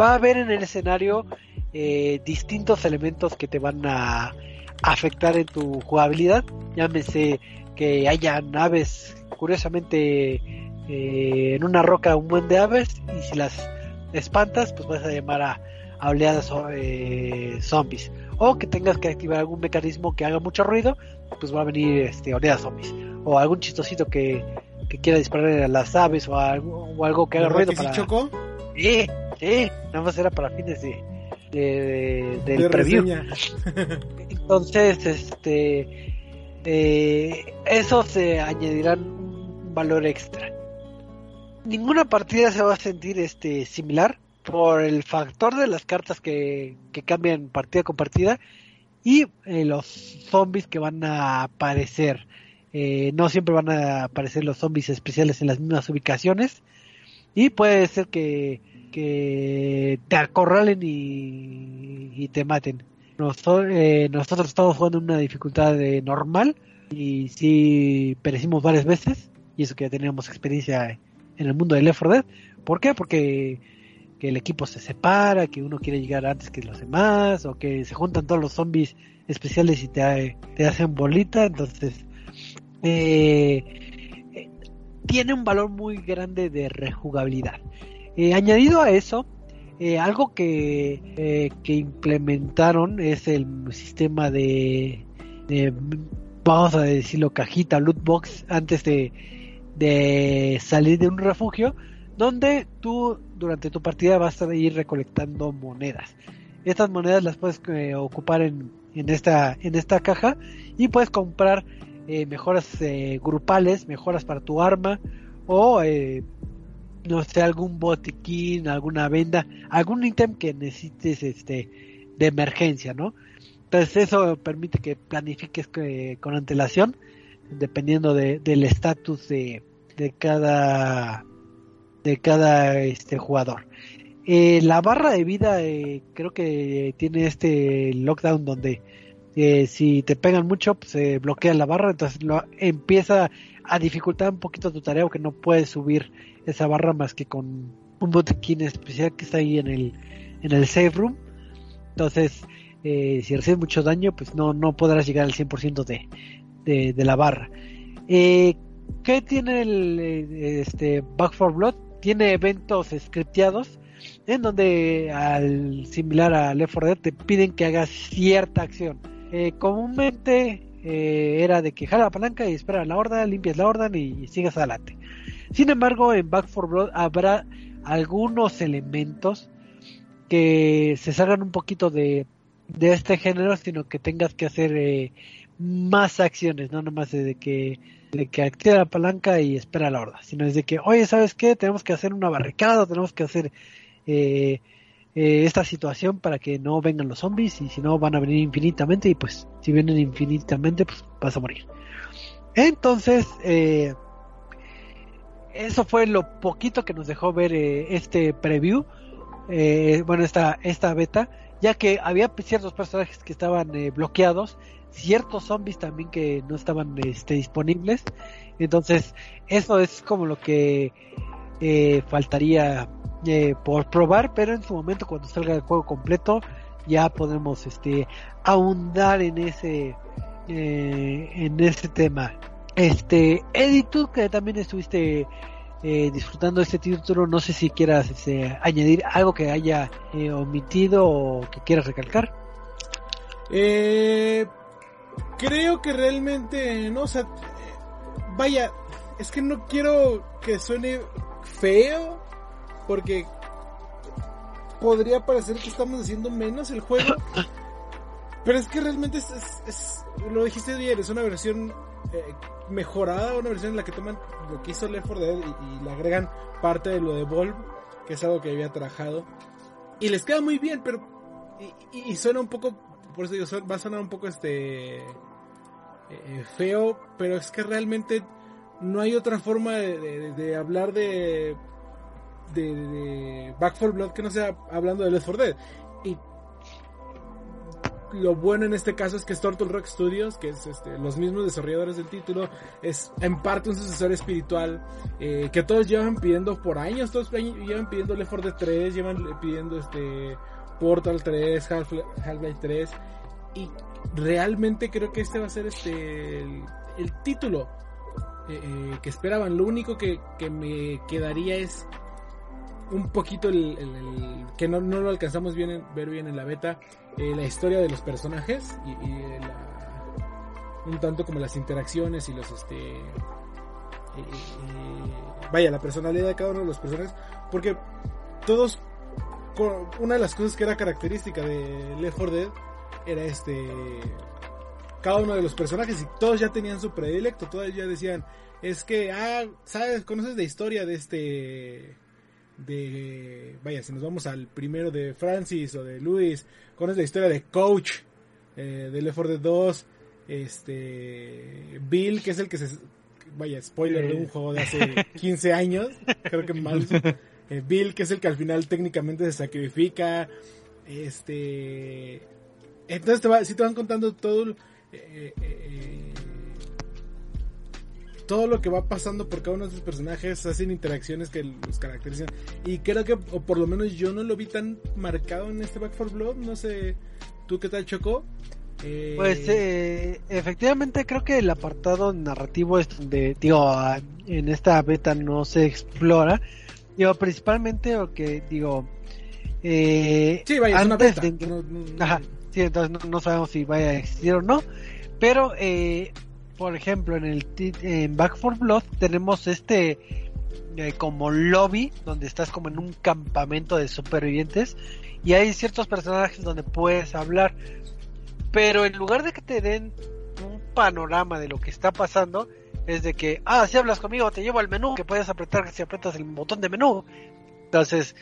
va a haber en el escenario eh, distintos elementos que te van a afectar en tu jugabilidad. Llámese que haya aves, curiosamente eh, en una roca un buen de aves y si las espantas pues vas a llamar a, oleadas eh, zombies. O que tengas que activar algún mecanismo que haga mucho ruido, pues va a venir este, oleadas zombies. O algún chistosito que, quiera disparar a las aves o algo, o algo que haga ruido para... chocó? Sí, sí, nada más era para fines de, de, del preview. Entonces, este, eh, eso se añadirán un valor extra. Ninguna partida se va a sentir este similar por el factor de las cartas que, que cambian partida con partida y eh, los zombies que van a aparecer. Eh, no siempre van a aparecer los zombies especiales en las mismas ubicaciones y puede ser que te acorralen y, te maten. Nosotros, eh, nosotros estamos jugando en una dificultad de normal y sí perecimos varias veces, y eso que ya teníamos experiencia en el mundo del Left 4 Dead. ¿Por qué? Porque que el equipo se separa, que uno quiere llegar antes que los demás, o que se juntan todos los zombies especiales y te, te hacen bolita, entonces eh, eh, tiene un valor muy grande de rejugabilidad. Eh, añadido a eso, algo que, que implementaron es el sistema de, de, vamos a decirlo, cajita, loot box, antes de, de salir de un refugio, donde tú durante tu partida vas a ir recolectando monedas. Estas monedas las puedes eh, ocupar en, en, esta, en esta caja y puedes comprar eh, mejoras eh, grupales, mejoras para tu arma o no sé, algún botiquín, alguna venda, algún ítem que necesites este de emergencia, ¿no? Entonces eso permite que planifiques con antelación dependiendo del estatus de, de cada de cada este jugador. Eh, la barra de vida eh, creo que tiene este lockdown donde eh, si te pegan mucho pues, se bloquea la barra, entonces lo, empieza a dificultar un poquito tu tarea porque no puedes subir esa barra más que con un botiquín especial que está ahí en el en el safe room. Entonces, si recibes mucho daño, pues no, no podrás llegar al 100% de, de, de la barra. ¿Qué tiene el este Back for Blood? tiene eventos scripteados en donde al similar a Left 4 Dead te piden que hagas cierta acción. Eh, comúnmente eh, era de que jala la palanca y espera la horda, limpias la orden y, sigas adelante. Sin embargo, en Back 4 Blood habrá algunos elementos que se salgan un poquito de, de este género, sino que tengas que hacer eh, más acciones, no nomás de que de que activa la palanca y espera la horda, sino es de que, oye, ¿sabes qué? Tenemos que hacer una barricada, tenemos que hacer eh, eh, esta situación para que no vengan los zombies y si no van a venir infinitamente y pues si vienen infinitamente pues vas a morir. Entonces, eh, eso fue lo poquito que nos dejó ver este preview, bueno, esta, esta beta, ya que había ciertos personajes que estaban bloqueados ciertos zombies también que no estaban este, disponibles. Entonces, eso es como lo que eh, faltaría eh, por probar, pero en su momento cuando salga el juego completo ya podemos este ahondar en ese eh, en ese tema. Este, Eddie, tú que también estuviste disfrutando de este título, no sé si quieras este, añadir algo que haya omitido o que quieras recalcar. Eh, creo que realmente, no, vaya, es que no quiero que suene feo, porque podría parecer que estamos haciendo menos el juego. Pero es que realmente es, lo dijiste bien, es una versión eh, mejorada, una versión en la que toman lo que hizo Left 4 Dead y, le agregan parte de lo de Volve, que es algo que había trabajado. Y les queda muy bien, pero... Y, y suena un poco por eso digo, va a sonar un poco este eh, feo, pero es que realmente no hay otra forma de, hablar de, de, Back 4 Blood que no sea hablando de Left 4 Dead. Y lo bueno en este caso es que es Turtle Rock Studios, que es este, los mismos desarrolladores del título, es en parte un sucesor espiritual eh, que todos llevan pidiendo por años, todos llevan pidiendo Left 4 Dead 3, llevan pidiendo este Portal 3, Half-Life 3 y realmente creo que este va a ser este el, título eh, eh, que esperaban. Lo único que, me quedaría es un poquito el, que no, no, lo alcanzamos bien ver bien en la beta, eh, la historia de los personajes y, un tanto como las interacciones y los este vaya la personalidad de cada uno de los personajes porque todos una de las cosas que era característica de Left 4 Dead era este cada uno de los personajes y todos ya tenían su predilecto, todos ya decían, es que, ah, sabes, conoces la historia de este, de, vaya, si nos vamos al primero de Francis o de Luis, conoces la historia de Coach, eh, de Left 4 Dead 2, este, Bill, que es el que se, vaya, spoiler de un juego de hace 15 años, creo que más, eh, Bill, que es el que al final técnicamente se sacrifica, este, entonces te va, si te van contando todo, eh, eh, todo lo que va pasando por cada uno de estos personajes hacen interacciones que los caracterizan. Y creo que, o por lo menos yo no lo vi tan marcado en este Back 4 Blood. No sé, ¿tú qué tal, Choco? Eh... Pues eh, efectivamente creo que el apartado narrativo es donde, digo, en esta beta no se explora. Digo, principalmente porque, digo, eh, sí, vaya, antes es De... Ajá, sí, entonces no, sabemos si vaya a existir o no. Pero, eh, por ejemplo, en el en Back 4 Blood tenemos este eh, como lobby donde estás como en un campamento de supervivientes y hay ciertos personajes donde puedes hablar. Pero en lugar de que te den un panorama de lo que está pasando, es de que, ah, si hablas conmigo, te llevo al menú, que puedes apretar si apretas el botón de menú. Entonces,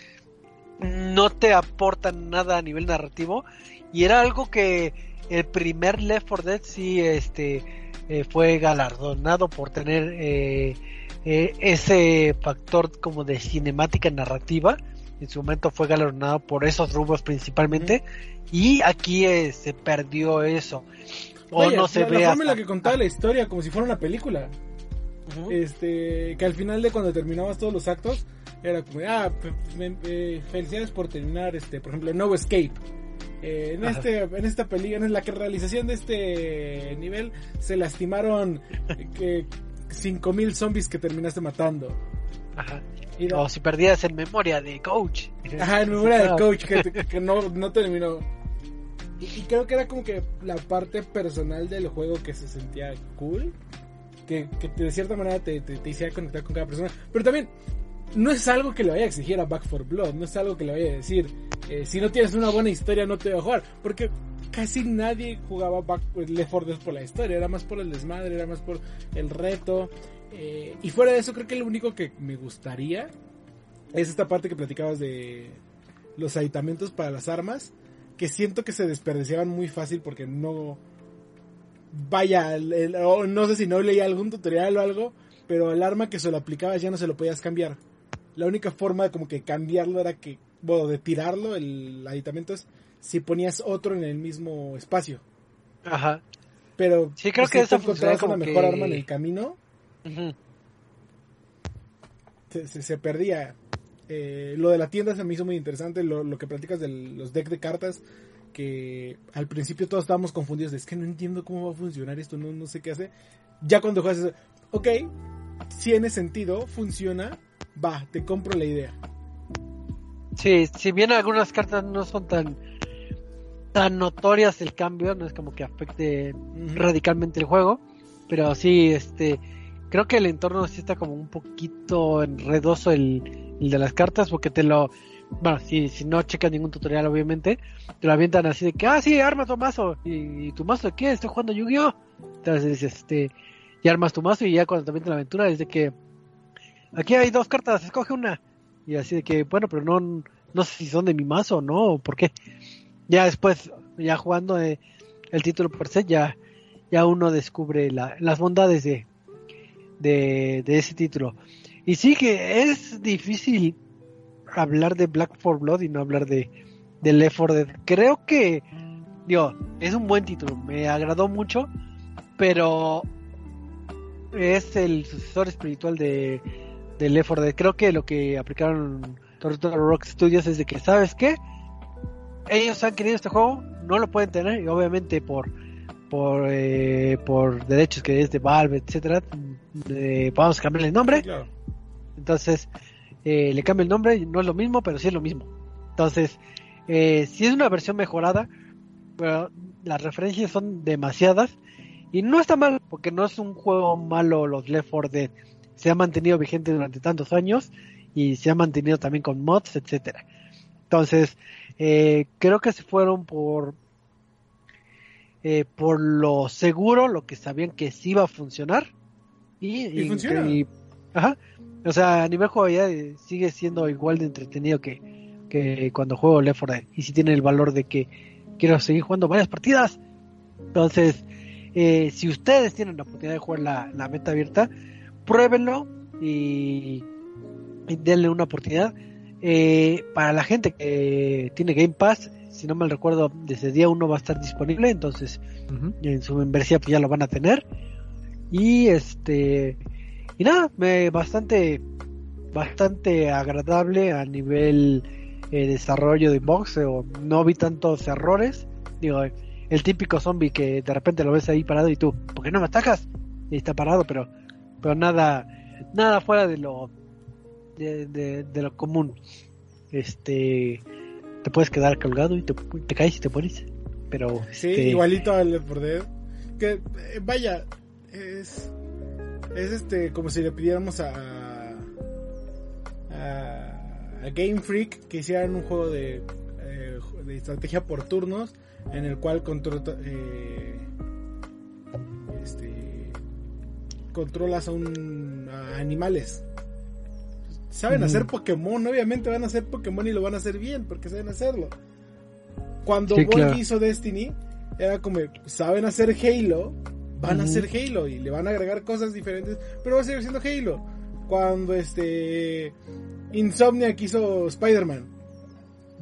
no te aportan nada a nivel narrativo. Y era algo que el primer Left 4 Dead sí este, eh, fue galardonado por tener eh, eh, ese factor como de cinemática narrativa. En su momento fue galardonado por esos rubros principalmente. Y aquí se perdió eso. O no se la, ve. La forma en la que contaba la historia, como si fuera una película. Este, que al final de cuando terminabas todos los actos, era como, ah, felicidades por terminar, este, por ejemplo, No Escape. Eh, en este en esta película en la que realización de este nivel se lastimaron que 5000 zombies que terminaste matando. Ajá. o si perdías en memoria de coach. Ajá, en memoria de coach que, no, no terminó. Y, creo que era como que la parte personal del juego que se sentía cool que, que de cierta manera te, te, te hiciera conectar con cada persona. Pero también no es algo que le vaya a exigir a Back for Blood, no es algo que le vaya a decir, eh, si no tienes una buena historia no te voy a jugar, porque casi nadie jugaba Back, Left 4 Dead por la historia, era más por el desmadre, era más por el reto, eh, y fuera de eso creo que lo único que me gustaría es esta parte que platicabas de los aditamentos para las armas, que siento que se desperdiciaban muy fácil porque no... Vaya, no sé si no leía algún tutorial o algo, pero el arma que se lo aplicabas ya no se lo podías cambiar la única forma de como que cambiarlo era que, bueno, de tirarlo, el aditamento es si ponías otro en el mismo espacio. Ajá. Pero sí, creo que eso encontrabas una mejor arma en el camino, se, perdía. Eh, lo de la tienda se me hizo muy interesante, lo, lo que platicas de los decks de cartas, que al principio todos estábamos confundidos, es que no entiendo cómo va a funcionar esto, no, no sé qué hace. Ya cuando juegas, ok, tiene sentido, funciona, va, te compro la idea. Sí, si bien algunas cartas no son tan tan notorias el cambio, no es como que afecte radicalmente el juego, pero sí, este, creo que el entorno sí está como un poquito enredoso el, el de las cartas, porque te lo, bueno, si, si no checas ningún tutorial obviamente, te lo avientan así de que, ah, sí, arma tu mazo, y, tu mazo de qué, estoy jugando Yu-Gi-Oh! Entonces, este, y armas tu mazo y ya cuando te avientan la aventura es de que, aquí hay dos cartas, escoge una. Y así de que, bueno, pero no, no sé si son de mi mazo o no, o por qué. Ya después, ya jugando eh, el título por se, ya, ya uno descubre las bondades de, de, ese título. Y sí que es difícil hablar de Black for Blood y no hablar de, de Left 4 Dead. Creo que, digo, es un buen título, me agradó mucho, pero es el sucesor espiritual de del Left 4 Dead. Creo que lo que aplicaron Tortoro Rock Studios es de que, ¿sabes qué? Ellos han querido este juego, no lo pueden tener, y obviamente por por eh, por derechos que es de Valve, etcétera, vamos a cambiarle el nombre. Entonces, eh, le cambia el nombre, no es lo mismo, pero sí es lo mismo. Entonces, eh, si es una versión mejorada, pero las referencias son demasiadas y no está mal, porque no es un juego malo los Left 4 Dead se ha mantenido vigente durante tantos años y se ha mantenido también con mods, etcétera. Entonces, eh, creo que se fueron por eh, por lo seguro, lo que sabían que sí iba a funcionar y, funciona. ajá, o sea, a nivel jugabilidad eh, sigue siendo igual de entretenido que, que cuando juego Left 4 Dead y si tiene el valor de que quiero seguir jugando varias partidas. Entonces, si ustedes tienen la oportunidad de jugar la, la meta abierta, pruébenlo y, denle una oportunidad. Eh, para la gente que tiene Game Pass, si no mal recuerdo, desde día uno va a estar disponible, entonces en su membresía pues ya lo van a tener. Y este y nada, me bastante bastante agradable a nivel eh, desarrollo de box o no vi tantos errores. Digo, el típico zombie que de repente lo ves ahí parado y tú, ¿por qué no me atacas? Y está parado, pero pero nada nada fuera de lo de, de, de lo común. Este te puedes quedar colgado y te, te caes y te pones. Pero Sí, este, igualito al Left 4 Dead. Que eh, vaya, es es este como si le pidiéramos a a, a Game Freak que hicieran un juego de eh, de estrategia por turnos en el cual control, eh, este, controlas a, un, a animales. Saben hacer Pokémon, obviamente van a hacer Pokémon y lo van a hacer bien, porque saben hacerlo. Cuando Sí, claro. hizo Destiny, era como, saben hacer Halo, van a hacer Halo y le van a agregar cosas diferentes, pero va a seguir siendo Halo. Cuando este Insomniac hizo Spider-Man,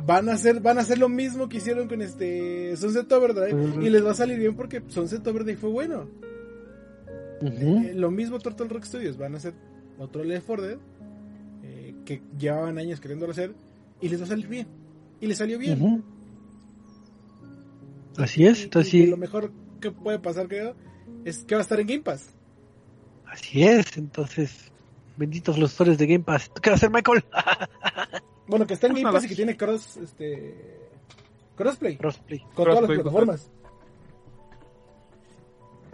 van a hacer van a hacer lo mismo que hicieron con este Sunset Overdrive y les va a salir bien porque Sunset Overdrive fue bueno. Eh, lo mismo Turtle Rock Studios, van a hacer otro Left 4 Dead eh, que llevaban años queriéndolo hacer y les va a salir bien. Y les salió bien. Así es, entonces y sí, lo mejor que puede pasar, creo, es que va a estar en Game Pass. así es, entonces, benditos los usuarios de Game Pass. ¿Tú qué vas a hacer, Michael? Bueno, que está en Pues Game. Pass y que tiene cross, este, crossplay Crossplay. con todas las plataformas.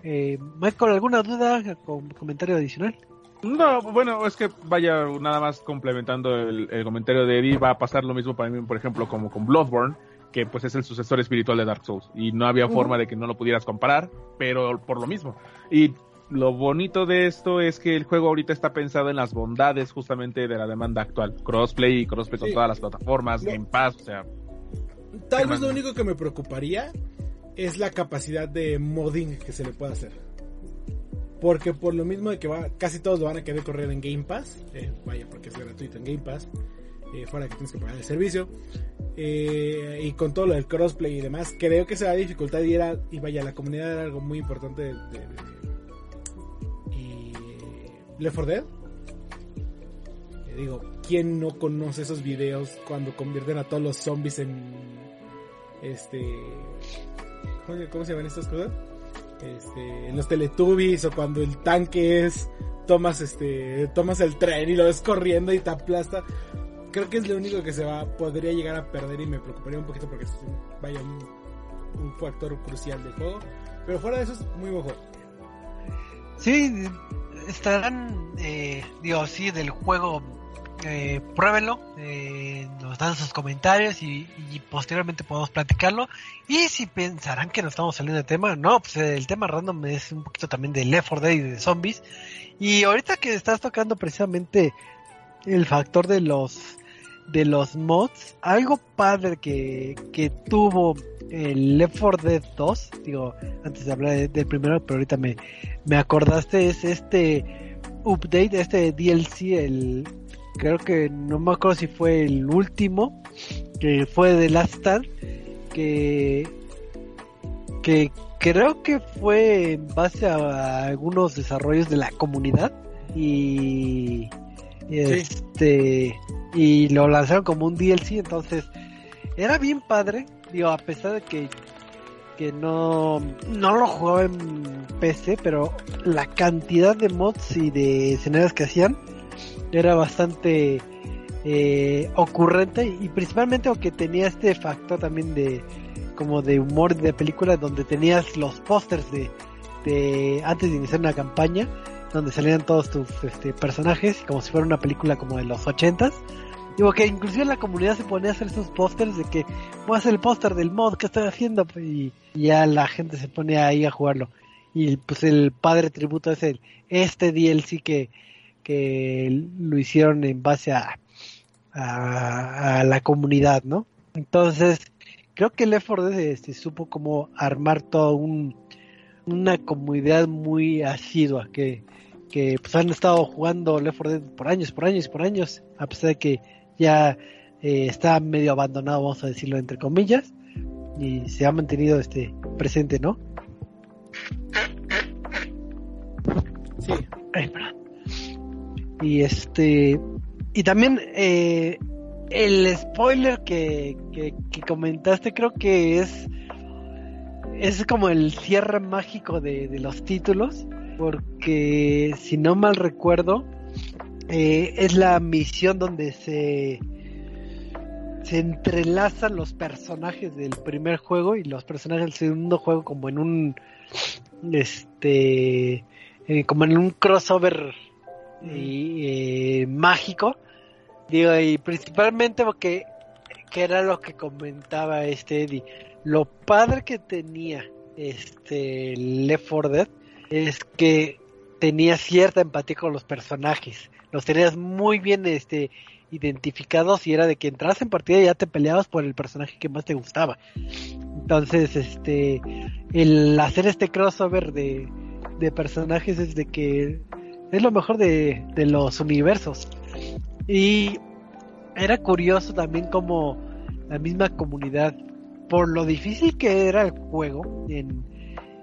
Eh, Michael, ¿alguna duda con comentario adicional? No, bueno, es que vaya, nada más complementando el, el comentario de Eddie, va a pasar lo mismo para mí, por ejemplo, como con Bloodborne, que pues es el sucesor espiritual de Dark Souls, y no había forma de que no lo pudieras comparar, pero por lo mismo. Y lo bonito de esto es que el juego ahorita está pensado en las bondades justamente de la demanda actual. Crossplay y crossplay con Sí. todas las plataformas, Game Pass, o sea, Tal ¿Qué vez lo único que me preocuparía es la capacidad de modding que se le puede hacer. Porque por lo mismo de que va, casi todos lo van a querer correr en Game Pass, eh, vaya porque es gratuito en Game Pass, eh, fuera que tienes que pagar el servicio, eh, y con todo lo del crossplay y demás, creo que se va a dificultar y, era, y vaya, la comunidad era algo muy importante y Left 4 Dead. Digo, ¿quién no conoce esos videos cuando convierten a todos los zombies en este ¿cómo, se llaman estas cosas? Este, en los Teletubbies o cuando el tanque es tomas este tomas el tren y lo ves corriendo y te aplasta. Creo que es lo único que se va podría llegar a perder y me preocuparía un poquito porque es un- factor crucial del juego. Pero fuera de eso es muy buen juego. Sí, estarán, eh, sí, del juego, eh, pruébenlo, eh, nos dan sus comentarios y, posteriormente podemos platicarlo. Y si pensarán que no estamos saliendo de tema, no, pues eh, el tema random es un poquito también de Left 4 Dead y de zombies. Y ahorita que estás tocando precisamente el factor de los de los mods, algo padre que, que tuvo el Left 4 Dead 2, digo, antes de hablar de- del primero, pero ahorita me, me acordaste, es este update, este DLC, el creo que no me acuerdo si fue el último, que fue de Last Stand, que, que creo que fue en base a algunos desarrollos de la comunidad y este y lo lanzaron como un DLC entonces era bien padre digo a pesar de que que no no lo jugaba en PC pero la cantidad de mods y de escenarios que hacían era bastante eh, ocurrente y principalmente aunque tenía este factor también de como de humor de película donde tenías los pósters de, de antes de iniciar una campaña donde salían todos tus este, personajes como si fuera una película como de los ochentas. Digo que inclusive la comunidad se ponía a hacer sus pósters de que voy a hacer el póster del mod que estoy haciendo pues, y, y ya la gente se pone ahí a jugarlo. Y pues el padre tributo es el este DLC que que lo hicieron en base a a, a la comunidad, ¿no? Entonces, creo que Left 4 Dead este, supo como armar todo un una comunidad muy asidua que, que pues han estado jugando Left 4 Dead por años, por años, por años, a pesar de que ya eh, está medio abandonado, vamos a decirlo entre comillas, y se ha mantenido este presente, ¿no? Sí. Ay, perdón. Y este, y también eh, el spoiler que, que, comentaste creo que es es como el cierre mágico de, de los títulos porque si no mal recuerdo eh, es la misión donde se se entrelazan los personajes del primer juego y los personajes del segundo juego como en un este eh, como en un crossover eh, mágico digo y principalmente porque que era lo que comentaba este Eddie lo padre que tenía este Left 4 Dead es que tenía cierta empatía con los personajes los tenías muy bien este identificados y era de que entras en partida y ya te peleabas por el personaje que más te gustaba. Entonces, este, el hacer este crossover de, de personajes es de que es lo mejor de, de los universos. Y era curioso también como la misma comunidad, por lo difícil que era el juego en,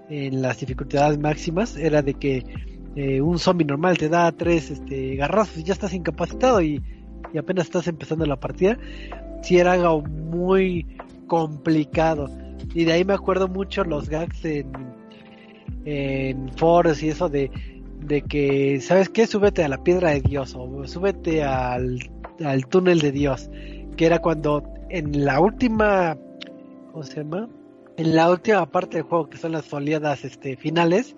en las dificultades máximas, era de que eh, un zombie normal te da tres este, garrazos y ya estás incapacitado y y apenas estás empezando la partida, si era algo muy complicado. Y de ahí me acuerdo mucho los gags en, en foros y eso de, de que, ¿sabes qué? Súbete a la piedra de Dios o súbete al, al túnel de Dios. Que era cuando en la última, ¿cómo se llama? En la última parte del juego, que son las oleadas este, finales,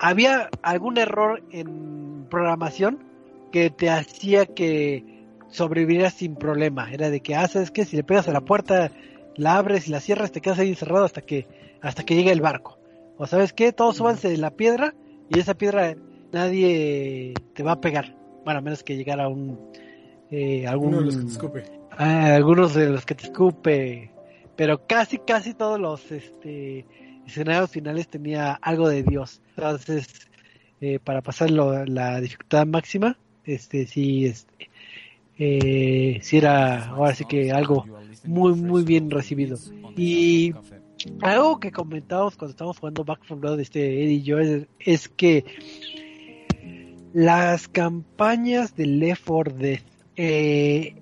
había algún error en programación que te hacía que sobrevivirías sin problema. Era de que, ah, ¿sabes qué? Si le pegas a la puerta, la abres y la cierras, te quedas ahí encerrado hasta que, hasta que llegue el barco. O ¿sabes qué? Todos súbanse de la piedra y esa piedra nadie te va a pegar. Bueno, a menos que llegara un... Eh, algún, de los que te escupe. Ah, algunos de los que te escupe. Pero casi, casi todos los este, escenarios finales tenía algo de Dios. Entonces, eh, para pasar la dificultad máxima, este sí, este, eh, si era ahora sí que algo muy muy bien recibido y algo que comentábamos cuando estábamos jugando Back 4 Blood este Eddie y yo es, que las campañas de Left 4 Dead eh,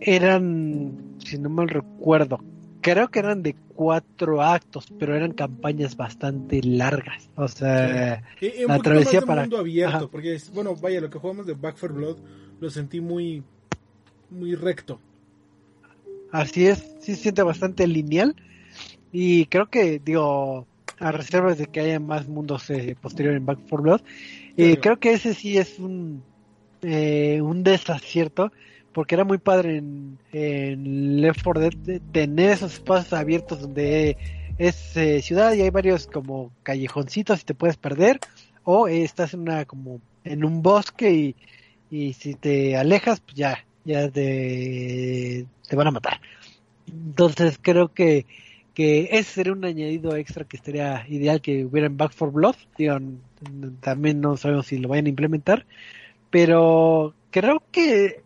eran si no mal recuerdo creo que eran de cuatro actos, pero eran campañas bastante largas. O sea, la travesía para mundo abierto, porque bueno, vaya, lo que jugamos de Back 4 Blood lo sentí muy muy recto. Así es, sí se siente bastante lineal y creo que, digo, a reservas de que haya más mundos eh, posterior en Back 4 Blood, eh, creo que ese sí es un, eh, un desacierto porque era muy padre en, en Left 4 Dead tener esos espacios abiertos donde es eh, ciudad y hay varios como callejoncitos y te puedes perder o estás en una como en un bosque y, y si te alejas pues ya ya te, te van a matar. Entonces creo que, que ese sería un añadido extra que estaría ideal que hubiera en Back for Blood. también no sabemos si lo vayan a implementar, pero creo que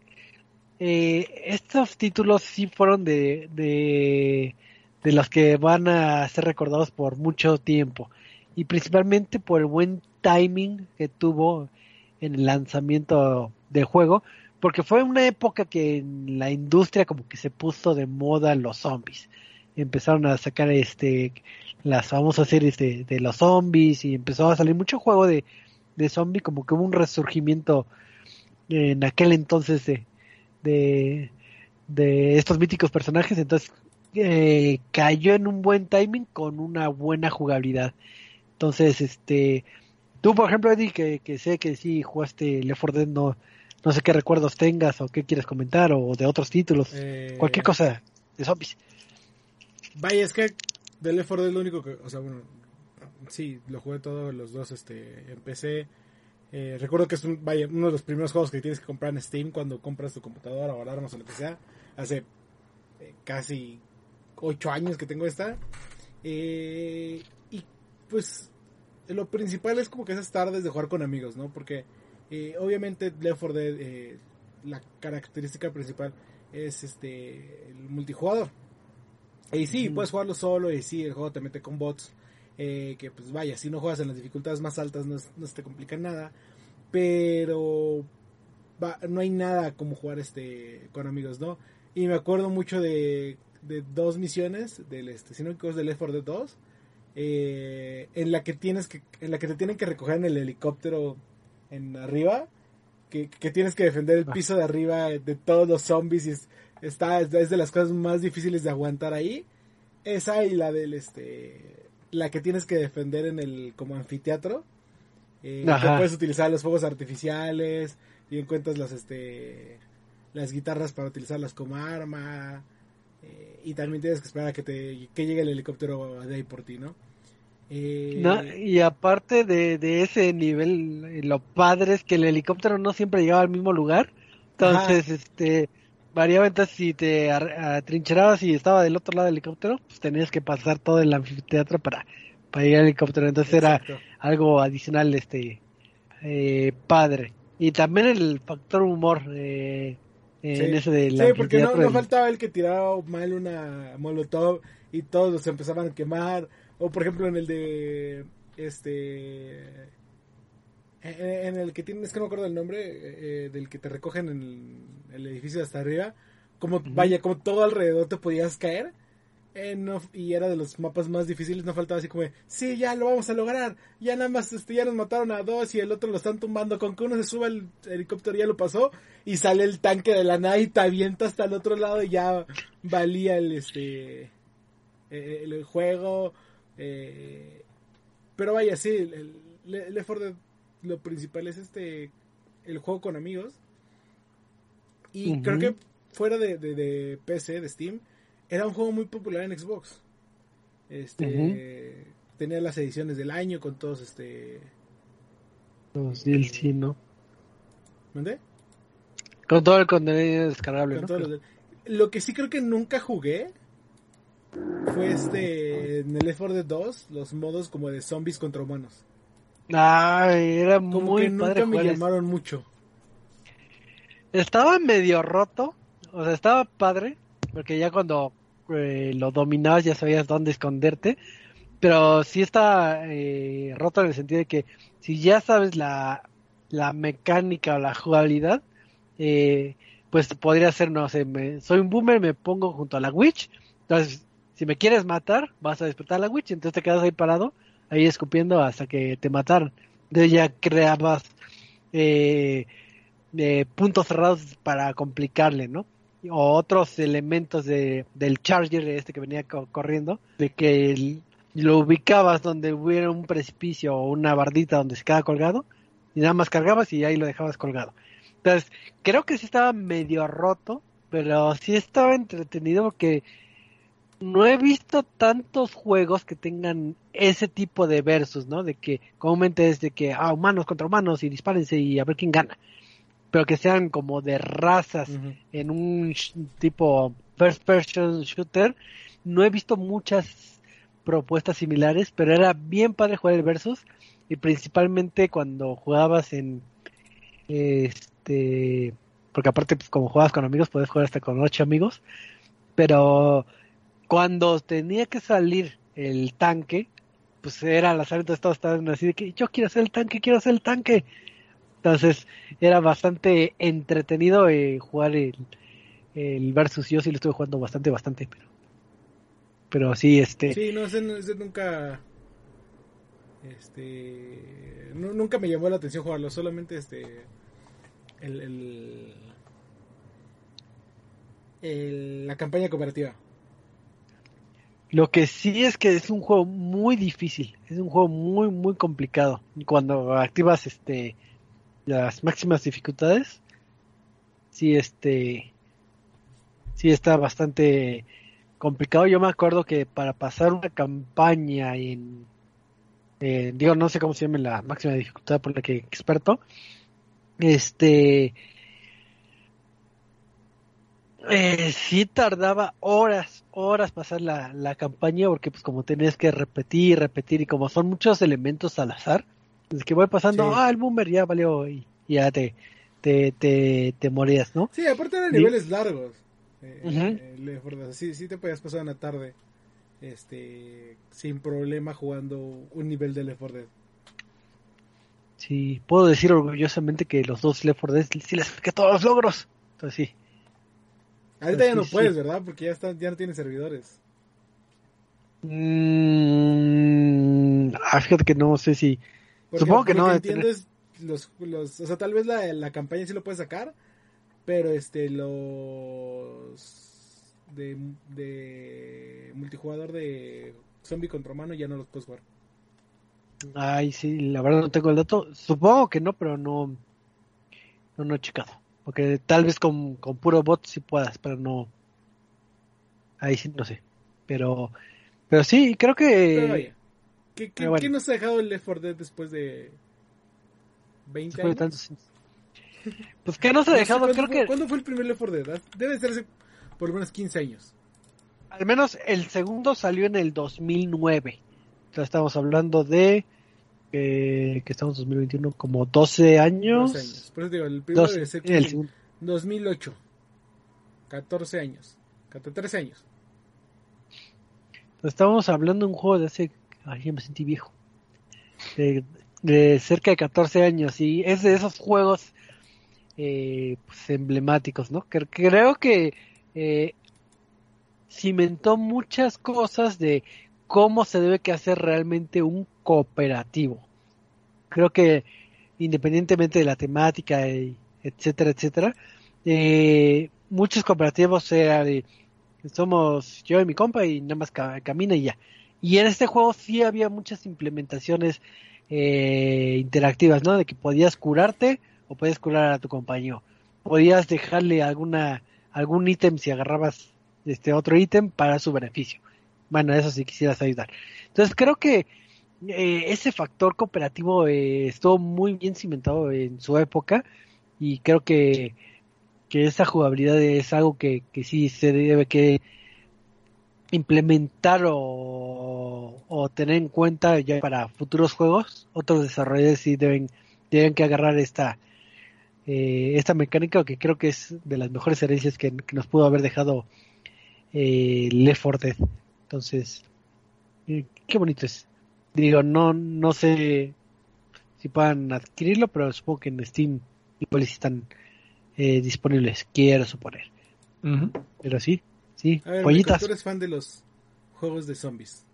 eh, estos títulos sí fueron de, de, de los que van a ser recordados por mucho tiempo y principalmente por el buen timing que tuvo en el lanzamiento del juego, porque fue una época que en la industria como que se puso de moda los zombies. Empezaron a sacar este las famosas series de, de los zombies y empezó a salir mucho juego de, de zombie, como que hubo un resurgimiento en aquel entonces de, de, de estos míticos personajes, entonces eh, cayó en un buen timing con una buena jugabilidad. Entonces, este, tú por ejemplo, Eddie, que, que sé que sí jugaste Left 4 Dead, no, no sé qué recuerdos tengas o qué quieres comentar o de otros títulos, eh, cualquier cosa de zombies. Vaya, es que de Left 4 Dead lo único que, o sea, bueno, sí, lo jugué todos los dos este, en PC. Eh, recuerdo que es un, uno de los primeros juegos que tienes que comprar en Steam cuando compras tu computadora o alarmas o lo que sea. Hace eh, casi 8 años que tengo esta. y pues lo principal es como que esas tardes de jugar con amigos, ¿no? Porque eh, obviamente Left 4 Dead, eh, la característica principal es este el multijugador. Y sí, puedes jugarlo solo y sí, el juego te mete con bots. Eh, que pues vaya, si no juegas en las dificultades más altas no, te complica nada. Pero va, no hay nada como jugar este con amigos, ¿no? Y me acuerdo mucho de, de dos misiones del este, si no me del Left 4 Dead 2, eh, en la que tienes que, en la que te tienen que recoger en el helicóptero en arriba, que, que tienes que defender el piso de arriba de todos los zombies y es, está, es de las cosas más difíciles de aguantar ahí. Esa y la del este, la que tienes que defender en el como anfiteatro. Eh, que puedes utilizar los fuegos artificiales y encuentras las este las guitarras para utilizarlas como arma eh, y también tienes que esperar a que te que llegue el helicóptero de ahí por ti, ¿no? Eh, y aparte de, de, ese nivel, lo padre es que el helicóptero no siempre llegaba al mismo lugar. Entonces, este, variaba entonces si te atrincherabas y estaba del otro lado del helicóptero, pues tenías que pasar todo el anfiteatro para, para llegar al helicóptero. Entonces era algo adicional, este, eh, padre. Y también el factor humor, eh, en ese del Sí, porque no, no faltaba el que tiraba mal una molotov y todos se empezaban a quemar o por ejemplo en el de este en el que tienes, es que no me acuerdo del nombre, eh, del que te recogen en el, edificio hasta arriba, como vaya, como todo alrededor te podías caer. Eh, y era de los mapas más difíciles, no faltaba así como, sí, ya lo vamos a lograr, ya nada más, este, ya nos mataron a dos y el otro lo están tumbando, con que uno se suba el helicóptero ya lo pasó y sale el tanque de la nada y te avienta hasta el otro lado y ya valía el, este, eh, el juego, eh, pero vaya, sí, el, el, lo principal es este el juego con amigos. Y creo que fuera de, de, PC, de Steam, era un juego muy popular en Xbox. Este tenía las ediciones del año con todos este los DLC, ¿no? ¿Dónde? Con todo el contenido descargable. Lo que sí creo que nunca jugué fue este en el Left 4 Dead 2 los modos como de zombies contra humanos. Era como muy que nunca me llamaron mucho. Estaba medio roto, o sea, estaba padre, porque ya cuando eh, lo dominabas ya sabías dónde esconderte, pero sí está eh, roto en el sentido de que si ya sabes la, la mecánica o la jugabilidad, eh, pues podría ser, no sé, soy un boomer, me pongo junto a la witch, entonces si me quieres matar, vas a despertar a la witch, entonces te quedas ahí parado, ahí escupiendo hasta que te mataron. Entonces ya creabas eh, puntos cerrados para complicarle, ¿no? O otros elementos de, del charger este que venía corriendo, de que lo ubicabas donde hubiera un precipicio o una bardita donde se queda colgado, y nada más cargabas y ahí lo dejabas colgado. Entonces, creo que sí estaba medio roto, pero sí estaba entretenido porque no he visto tantos juegos que tengan ese tipo de versus, ¿no? De que comúnmente es de que, ah, humanos contra humanos y dispárense y a ver quién gana. Pero que sean como de razas en un tipo first person shooter. No he visto muchas propuestas similares, pero era bien padre jugar el versus y principalmente cuando jugabas en este porque aparte pues, como jugabas con amigos puedes jugar hasta con ocho amigos pero cuando tenía que salir el tanque, pues era las entonces todos estaban así de que yo quiero hacer el tanque, quiero hacer el tanque. Entonces era bastante entretenido eh, jugar el, el versus. Yo sí lo estuve jugando bastante, bastante, pero pero sí, este. Sí, no, ese, nunca. Este. nunca me llamó la atención jugarlo, solamente este. El. el la campaña cooperativa. Lo que sí es que es un juego muy difícil, es un juego muy muy complicado. Cuando activas este las máximas dificultades, sí este sí está bastante complicado. Yo me acuerdo que para pasar una campaña en digo no sé cómo se llama la máxima dificultad por la que experto, este eh, sí tardaba horas, horas pasar la, la campaña porque pues como tenías que repetir, repetir y como son muchos elementos al azar, es que voy pasando, ah, el boomer ya valió y, ya te, te, te, morías, ¿no? Sí, aparte de niveles largos. Eh, eh sí, sí te podías pasar una tarde este sin problema jugando un nivel de Left 4 Sí, puedo decir orgullosamente que los dos Left 4 Dead sí les saqué todos los logros. Entonces sí. Ahorita ya Sí, no puedes, ¿verdad? Porque ya, están, ya no tiene servidores. Mm, ah, fíjate que no sé si. Porque Supongo que no, de entiendo es los, los, o sea, tal vez la, la campaña sí lo puedes sacar, pero este los de, de multijugador de zombie contra humano ya no los puedes jugar. Ay, sí, la verdad no tengo el dato. Supongo que no, pero no. No, no he checado. Porque tal vez con, con puro bot sí puedas, pero no. Ahí sí no sé. Pero. Pero sí, creo que. ¿qué, qué, pero bueno. qué nos ha dejado el Left 4 Dead después de 20 después de años? tantos- Pues que no se ha No sé, dejado, ¿cuándo, creo fue, que. ¿Cuándo fue el primer Left 4 Dead? Ah, Debe ser hace por lo menos 15 años. Al menos el segundo salió en el 2009. O sea, estamos hablando de. Que estamos en 2021, como 12 años. 12 años. Por eso digo, el primero 12, debe ser el en segundo. 2008. 14 años. 13 años. Estamos hablando de un juego de hace. Ay, ya me sentí viejo. De, de cerca de 14 años. Y es de esos juegos eh, pues, emblemáticos, ¿no? Que- creo que eh, cimentó muchas cosas de cómo se debe que hacer realmente un cooperativo. Creo que independientemente de la temática, y etcétera, etcétera, eh, muchos cooperativos era de somos yo y mi compa y nada más ca- camina y ya. Y en este juego sí había muchas implementaciones eh, interactivas, ¿no? De que podías curarte o podías curar a tu compañero. Podías dejarle alguna algún ítem si agarrabas este otro ítem para su beneficio. Bueno, eso si quisieras ayudar. Entonces creo que eh, ese factor cooperativo eh, estuvo muy bien cimentado en su época y creo que, que esa jugabilidad es algo que, que sí se debe que implementar o, tener en cuenta ya para futuros juegos. Otros desarrolladores sí deben, deben que agarrar esta, eh, esta mecánica que creo que es de las mejores herencias que, nos pudo haber dejado eh, Left 4 Dead. Entonces, eh, qué bonito es. Digo, no, no sé si puedan adquirirlo, pero supongo que en Steam igual sí están eh, disponibles, quiero suponer. Pero sí, sí, A ver, pollitas. Mico, tú eres fan de los juegos de zombies.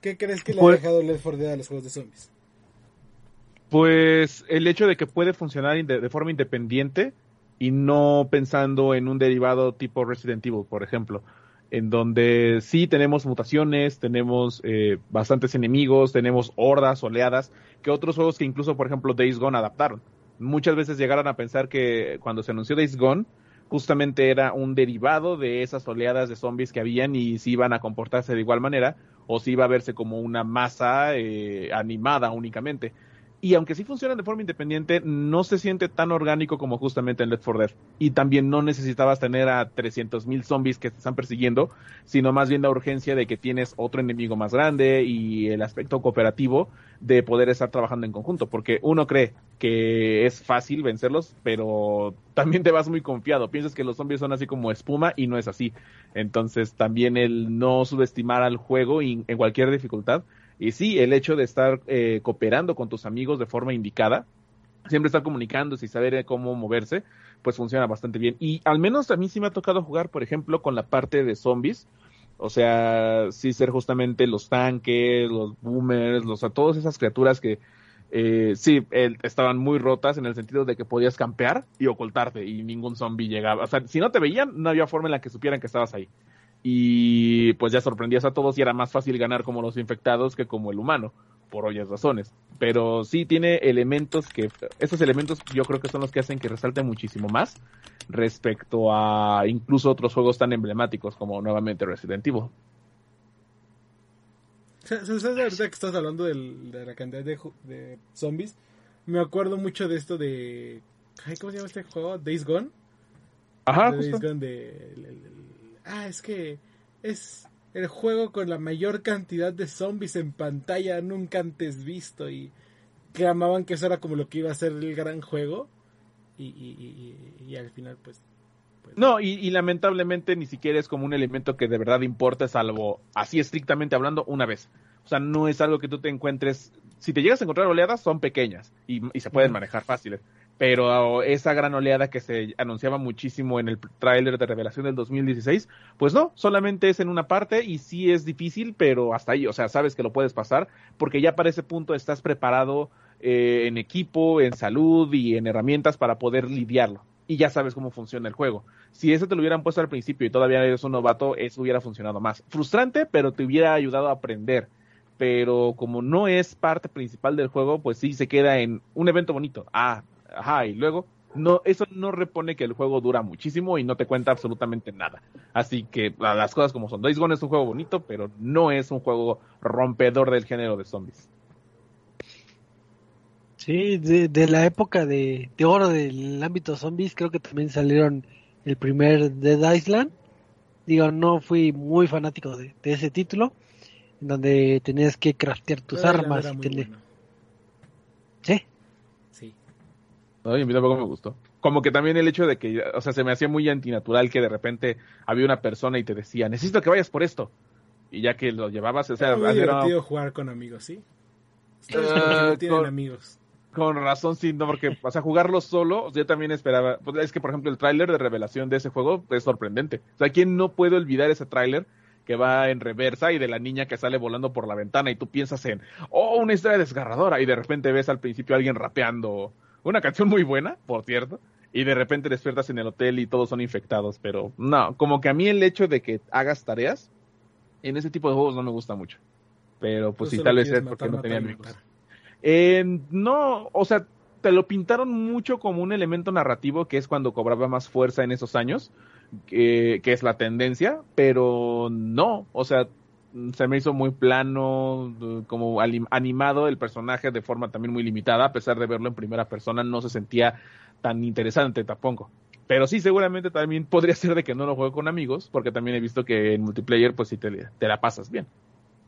¿Qué crees que le Pues- ha dejado Left 4 Dead a los juegos de zombies? Pues el hecho de que puede funcionar inde- de forma independiente y no pensando en un derivado tipo Resident Evil, por ejemplo, en donde sí tenemos mutaciones, tenemos eh, bastantes enemigos, tenemos hordas, oleadas, que otros juegos que incluso, por ejemplo, Days Gone adaptaron. Muchas veces llegaron a pensar que cuando se anunció Days Gone, justamente era un derivado de esas oleadas de zombies que habían y si iban a comportarse de igual manera o si iba a verse como una masa eh, animada únicamente. Y aunque sí funcionan de forma independiente, no se siente tan orgánico como justamente en Left 4 Dead. Y también no necesitabas tener a 300.000 zombies que te están persiguiendo, sino más bien la urgencia de que tienes otro enemigo más grande y el aspecto cooperativo de poder estar trabajando en conjunto. Porque uno cree que es fácil vencerlos, pero también te vas muy confiado. Piensas que los zombies son así como espuma y no es así. Entonces también el no subestimar al juego en cualquier dificultad y sí, el hecho de estar eh, cooperando con tus amigos de forma indicada, siempre estar comunicándose y saber eh, cómo moverse, pues funciona bastante bien. Y al menos a mí sí me ha tocado jugar, por ejemplo, con la parte de zombies. O sea, sí ser justamente los tanques, los boomers, los, a todas esas criaturas que eh, sí estaban muy rotas en el sentido de que podías campear y ocultarte y ningún zombie llegaba. O sea, si no te veían, no había forma en la que supieran que estabas ahí y pues ya sorprendías a todos y era más fácil ganar como los infectados que como el humano, por obvias razones. Pero sí tiene elementos que, esos elementos yo creo que son los que hacen que resalte muchísimo más respecto a incluso otros juegos tan emblemáticos como nuevamente Resident Evil. ¿Sabes sabes ahorita que estás hablando del- de la cantidad de, de zombies? Me acuerdo mucho de esto de... ay, ¿Cómo se llama este juego? Days Gone. Ajá, Days. Gone de... ah, es que es el juego con la mayor cantidad de zombies en pantalla nunca antes visto y clamaban que eso era como lo que iba a ser el gran juego y, y, y- y- al final pues pues, No, y, y lamentablemente ni siquiera es como un elemento que de verdad importa, salvo así estrictamente hablando, una vez. O sea, no es algo que tú te encuentres. Si te llegas a encontrar oleadas, son pequeñas y, y se pueden manejar fáciles. Pero esa gran oleada que se anunciaba muchísimo en el tráiler de revelación del 2016, pues no, solamente es en una parte y sí es difícil, pero hasta ahí, o sea, sabes que lo puedes pasar porque ya para ese punto estás preparado eh, en equipo, en salud y en herramientas para poder lidiarlo. Y ya sabes cómo funciona el juego. Si eso te lo hubieran puesto al principio y todavía eres un novato, eso hubiera funcionado más. Frustrante, pero te hubiera ayudado a aprender. Pero como no es parte principal del juego, pues sí se queda en un evento bonito. Ah, ajá, y luego no, eso no repone que el juego dura muchísimo y no te cuenta absolutamente nada. Así que la- las cosas como son. Days Gone es un juego bonito, pero no es un juego rompedor del género de zombies. Sí, de, de la época de, de oro del ámbito zombies, creo que también salieron el primer Dead Island. Digo, no fui muy fanático de, de ese título, en donde tenías que craftear tus armas era y muy tener... bueno. Sí, Sí. Ay, a mí tampoco me gustó. Como que también el hecho de que, o sea, se me hacía muy antinatural que de repente había una persona y te decía, necesito que vayas por esto. Y ya que lo llevabas, o sea, Era muy divertido jugar con amigos, ¿sí? No tienen con- amigos. con razón, sí, no, porque, o sea, jugarlo solo, yo también esperaba, pues es que, por ejemplo, el tráiler de revelación de ese juego es sorprendente. O sea, ¿quién no puede olvidar ese tráiler que va en reversa y de la niña que sale volando por la ventana y tú piensas en, oh, una historia desgarradora y de repente ves al principio a alguien rapeando una canción muy buena, por cierto, y de repente despiertas en el hotel y todos son infectados, pero no, como que a mí el hecho de que hagas tareas en ese tipo de juegos no me gusta mucho. Pero pues sí, tal vez es porque matar, no tenía amigos. Eh, no, o sea, te lo pintaron mucho como un elemento narrativo que es cuando cobraba más fuerza en esos años, que es la tendencia, pero no, o sea, se me hizo muy plano, eh, como animado el personaje de forma también muy limitada, a pesar de verlo en primera persona, no se sentía tan interesante tampoco. Pero sí, seguramente también podría ser de que no lo juego con amigos, porque también he visto que en multiplayer, pues sí te, la pasas bien.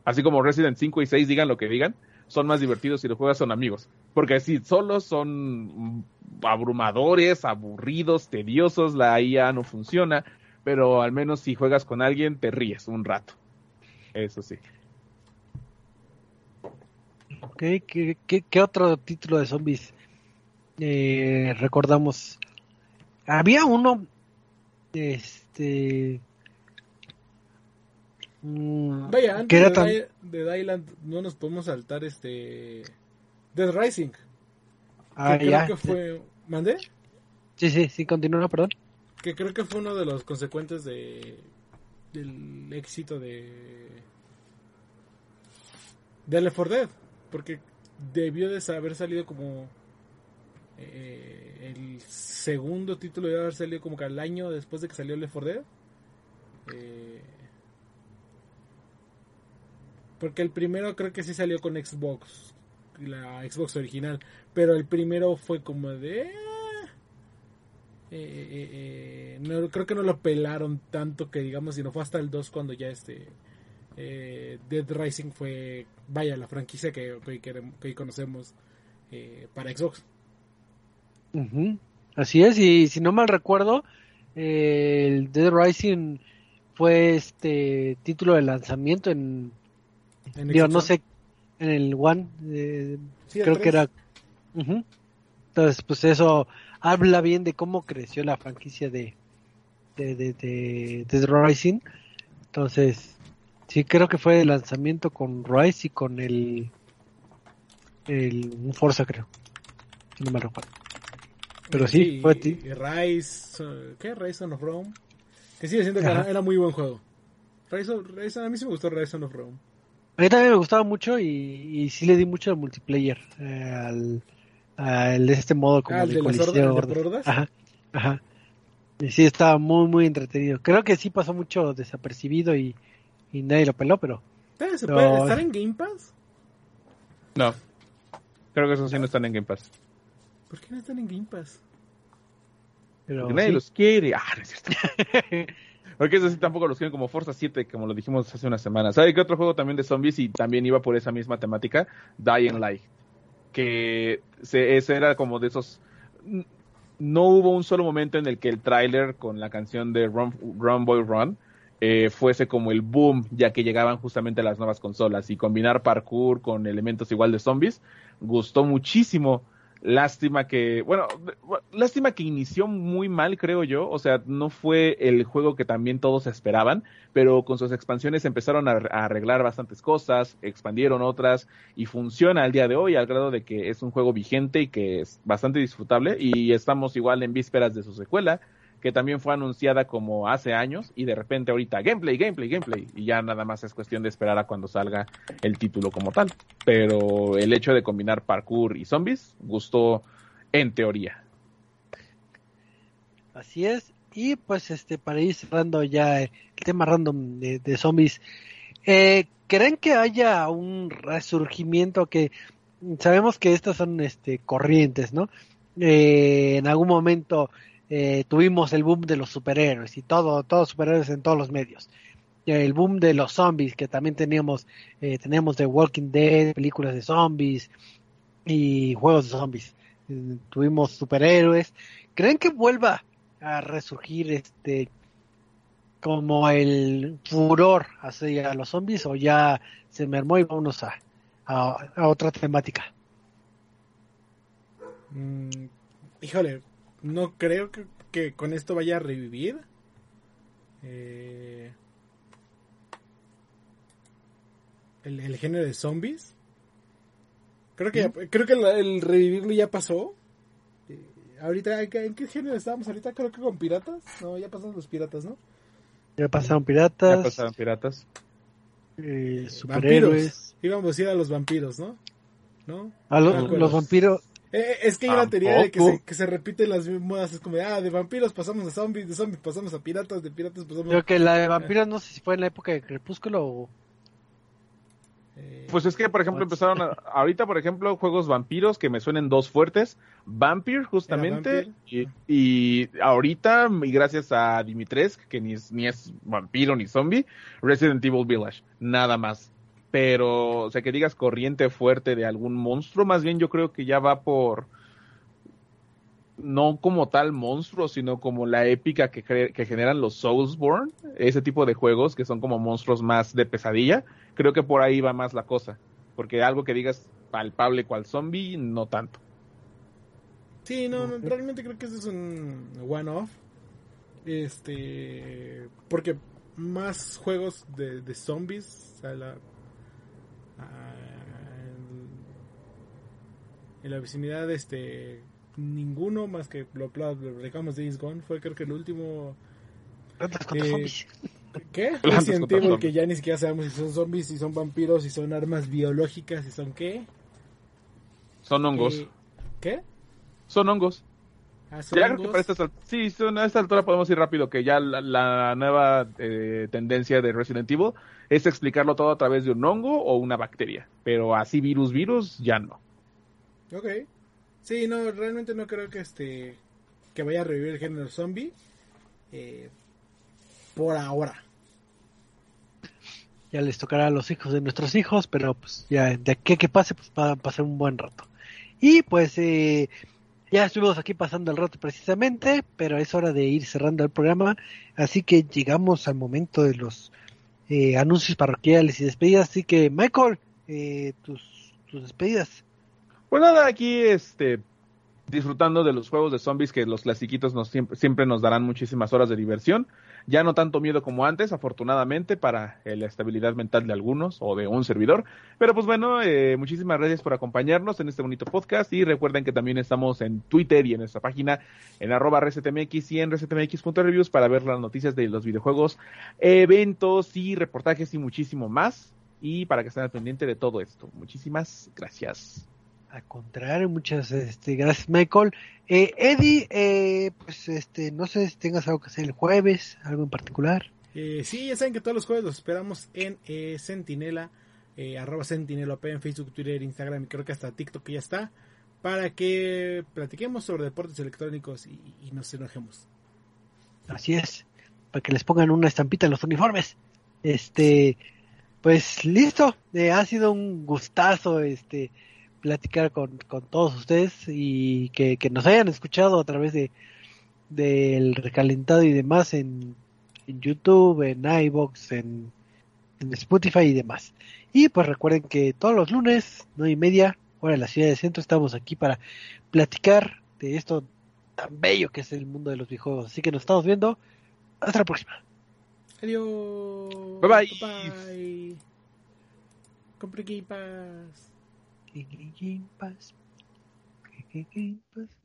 Así como Resident 5 y 6 digan lo que digan, son más divertidos si los juegas con amigos. Porque si solos son abrumadores, aburridos, tediosos, la IA no funciona, pero al menos si juegas con alguien te ríes un rato. Eso sí. ok, ¿qué, qué, qué otro título de zombies eh, recordamos? Había uno, este... mm, Vaya, antes que era de, tan... Di- de Dylan no nos podemos saltar este Dead Rising. Que Ah, creo ya. que fue. ¿Mandé? Sí, sí, sí, continúa, perdón. Que creo que fue uno de los consecuentes de del éxito de de Left 4 Dead. Porque debió de haber salido como eh, el segundo título debe haber salido como que al año después de que salió Left 4 Dead. Eh, porque el primero creo que sí salió con Xbox, la Xbox original, pero el primero fue como de... eh, eh, eh, no, creo que no lo pelaron tanto que digamos, sino fue hasta el 2 cuando ya este eh, Dead Rising fue, vaya, la franquicia que, que, que conocemos eh, para Xbox. Así es, y si no mal recuerdo, el Dead Rising fue este título de lanzamiento en, En digo, no sé, en el One, el creo que 3. era... Entonces, pues eso habla bien de cómo creció la franquicia de de, de, de, de Rising. Entonces, sí, creo que fue el lanzamiento con Rise y con el, el un Forza, creo. Si no me recuerdo. Pero sí, fue a ti. Rise, uh, ¿qué? Rise of Rome. Que sigue siendo que era, era muy buen juego. Rise of- Rise- a mí sí me gustó Rise of Rome. A mí también me gustaba mucho y, y sí le di mucho al multiplayer. eh, al, al de este modo como Ah, el de de las coliseo. hordas- el. Ajá, ajá. Y sí, estaba muy, muy entretenido. Creo que sí pasó mucho desapercibido y, y nadie lo peló, pero ¿Pero ¿Se No. puede estar en Game Pass? No. Creo que esos sí no están en Game Pass. ¿Por qué no están en Game Pass? pero Porque nadie sí. los quiere. Ah, no es cierto. Porque esos sí tampoco los quieren como Forza 7, como lo dijimos hace unas semanas. ¿Sabe qué otro juego también de zombies y también iba por esa misma temática? Dying Light. Que se, ese era como de esos... no hubo un solo momento en el que el tráiler con la canción de Run, Run Boy Run eh, fuese como el boom, ya que llegaban justamente las nuevas consolas y combinar parkour con elementos igual de zombies gustó muchísimo. Lástima que, bueno, lástima que inició muy mal, creo yo. O sea, no fue el juego que también todos esperaban, pero con sus expansiones empezaron a, arreglar bastantes cosas, expandieron otras y funciona al día de hoy al grado de que es un juego vigente y que es bastante disfrutable y estamos igual en vísperas de su secuela que también fue anunciada como hace años y de repente ahorita gameplay, gameplay, gameplay y ya nada más es cuestión de esperar a cuando salga el título como tal. Pero el hecho de combinar parkour y zombies gustó en teoría. Así es. Y pues este para ir cerrando ya el tema random de, zombies, eh, ¿creen que haya un resurgimiento que sabemos que estas son este corrientes, ¿no? Eh, en algún momento eh, tuvimos el boom de los superhéroes y todo, todos superhéroes en todos los medios. El boom de los zombies, que también teníamos, eh, tenemos The Walking Dead, películas de zombies y juegos de zombies. Eh, tuvimos superhéroes. ¿Creen que vuelva a resurgir este como el furor hacia los zombies o ya se mermó y vámonos a, a, otra temática? Mm, híjole, no creo que, con esto vaya a revivir. Eh, el, género de zombies. Creo que, creo que el, revivirlo ya pasó. Eh, ahorita, ¿en qué género estábamos ahorita? Creo que con piratas. No, ya pasaron los piratas, ¿no? Ya pasaron piratas. Ya pasaron piratas. Eh, superhéroes. Íbamos a ir a los vampiros, ¿no? ¿No? A los vampiros. Eh, es que hay una teoría de que se, que se repiten las modas. Es como, de, ah, de vampiros pasamos a zombies, de zombies pasamos a piratas, de piratas pasamos Creo que la de vampiros no sé si fue en la época de Crepúsculo o... Eh, pues es que, por ejemplo, empezaron a, ahorita, por ejemplo, juegos vampiros que me suenen dos fuertes. Vampire, justamente. Y, y, ahorita, y gracias a Dimitrescu, que ni es, ni es vampiro ni zombie, Resident Evil Village. Nada más pero, o sea, que digas corriente fuerte de algún monstruo, más bien yo creo que ya va por, no como tal monstruo, sino como la épica que, que generan los Soulsborne, ese tipo de juegos que son como monstruos más de pesadilla, creo que por ahí va más la cosa, porque algo que digas palpable cual zombie, no tanto. Sí, no, realmente creo que ese es un one-off. Este, porque más juegos de, de zombies, o la, en la vicinidad este ninguno más que lo, dejamos de Days Gone fue creo que el último eh, ¿Qué? Resident Evil que ya ni siquiera sabemos si son zombies, si son vampiros, si son armas biológicas, si son qué. Son hongos. Eh, ¿Qué? Son hongos. Ah, ya creo que para esta, sí, a esta altura podemos ir rápido, que ya la, nueva eh, tendencia de Resident Evil es explicarlo todo a través de un hongo o una bacteria, pero así virus, virus, ya no. Ok. Sí, no, realmente no creo que este que vaya a revivir el género zombie eh, por ahora. Ya les tocará a los hijos de nuestros hijos, pero pues ya de aquí que pase, pues va a pasar un buen rato. Y pues eh, ya estuvimos aquí pasando el rato precisamente, pero es hora de ir cerrando el programa, así que llegamos al momento de los eh, anuncios parroquiales y despedidas, así que Michael, eh, tus, tus despedidas. Pues nada, aquí este disfrutando de los juegos de zombies que los clasiquitos nos siempre, siempre nos darán muchísimas horas de diversión. Ya no tanto miedo como antes, afortunadamente, para eh, la estabilidad mental de algunos o de un servidor. Pero pues bueno, eh, muchísimas gracias por acompañarnos en este bonito podcast y recuerden que también estamos en Twitter y en nuestra página en arroba resetmx y en resetmx.reviews para ver las noticias de los videojuegos, eventos y reportajes y muchísimo más. Y para que estén al pendiente de todo esto. Muchísimas gracias. Al contrario, muchas este, gracias, Michael. Eh, Eddie, eh, pues este, no sé si tengas algo que hacer el jueves, algo en particular. Eh, sí, ya saben que todos los jueves los esperamos en eh, Sentinela, eh, arroba Sentinela en Facebook, Twitter, Instagram y creo que hasta TikTok ya está, para que platiquemos sobre deportes electrónicos y, y nos enojemos. Así es, para que les pongan una estampita en los uniformes. Este, pues listo, ha sido un gustazo, este platicar con, con todos ustedes y que, que nos hayan escuchado a través de del recalentado y demás en, en YouTube, en iBox, en, en Spotify y demás. Y pues recuerden que todos los lunes, nueve y media, hora de la ciudad de centro, estamos aquí para platicar de esto tan bello que es el mundo de los videojuegos. Así que nos estamos viendo. Hasta la próxima. Adiós. Bye bye. bye. Compre Game Pass. Game Pass. Game Pass.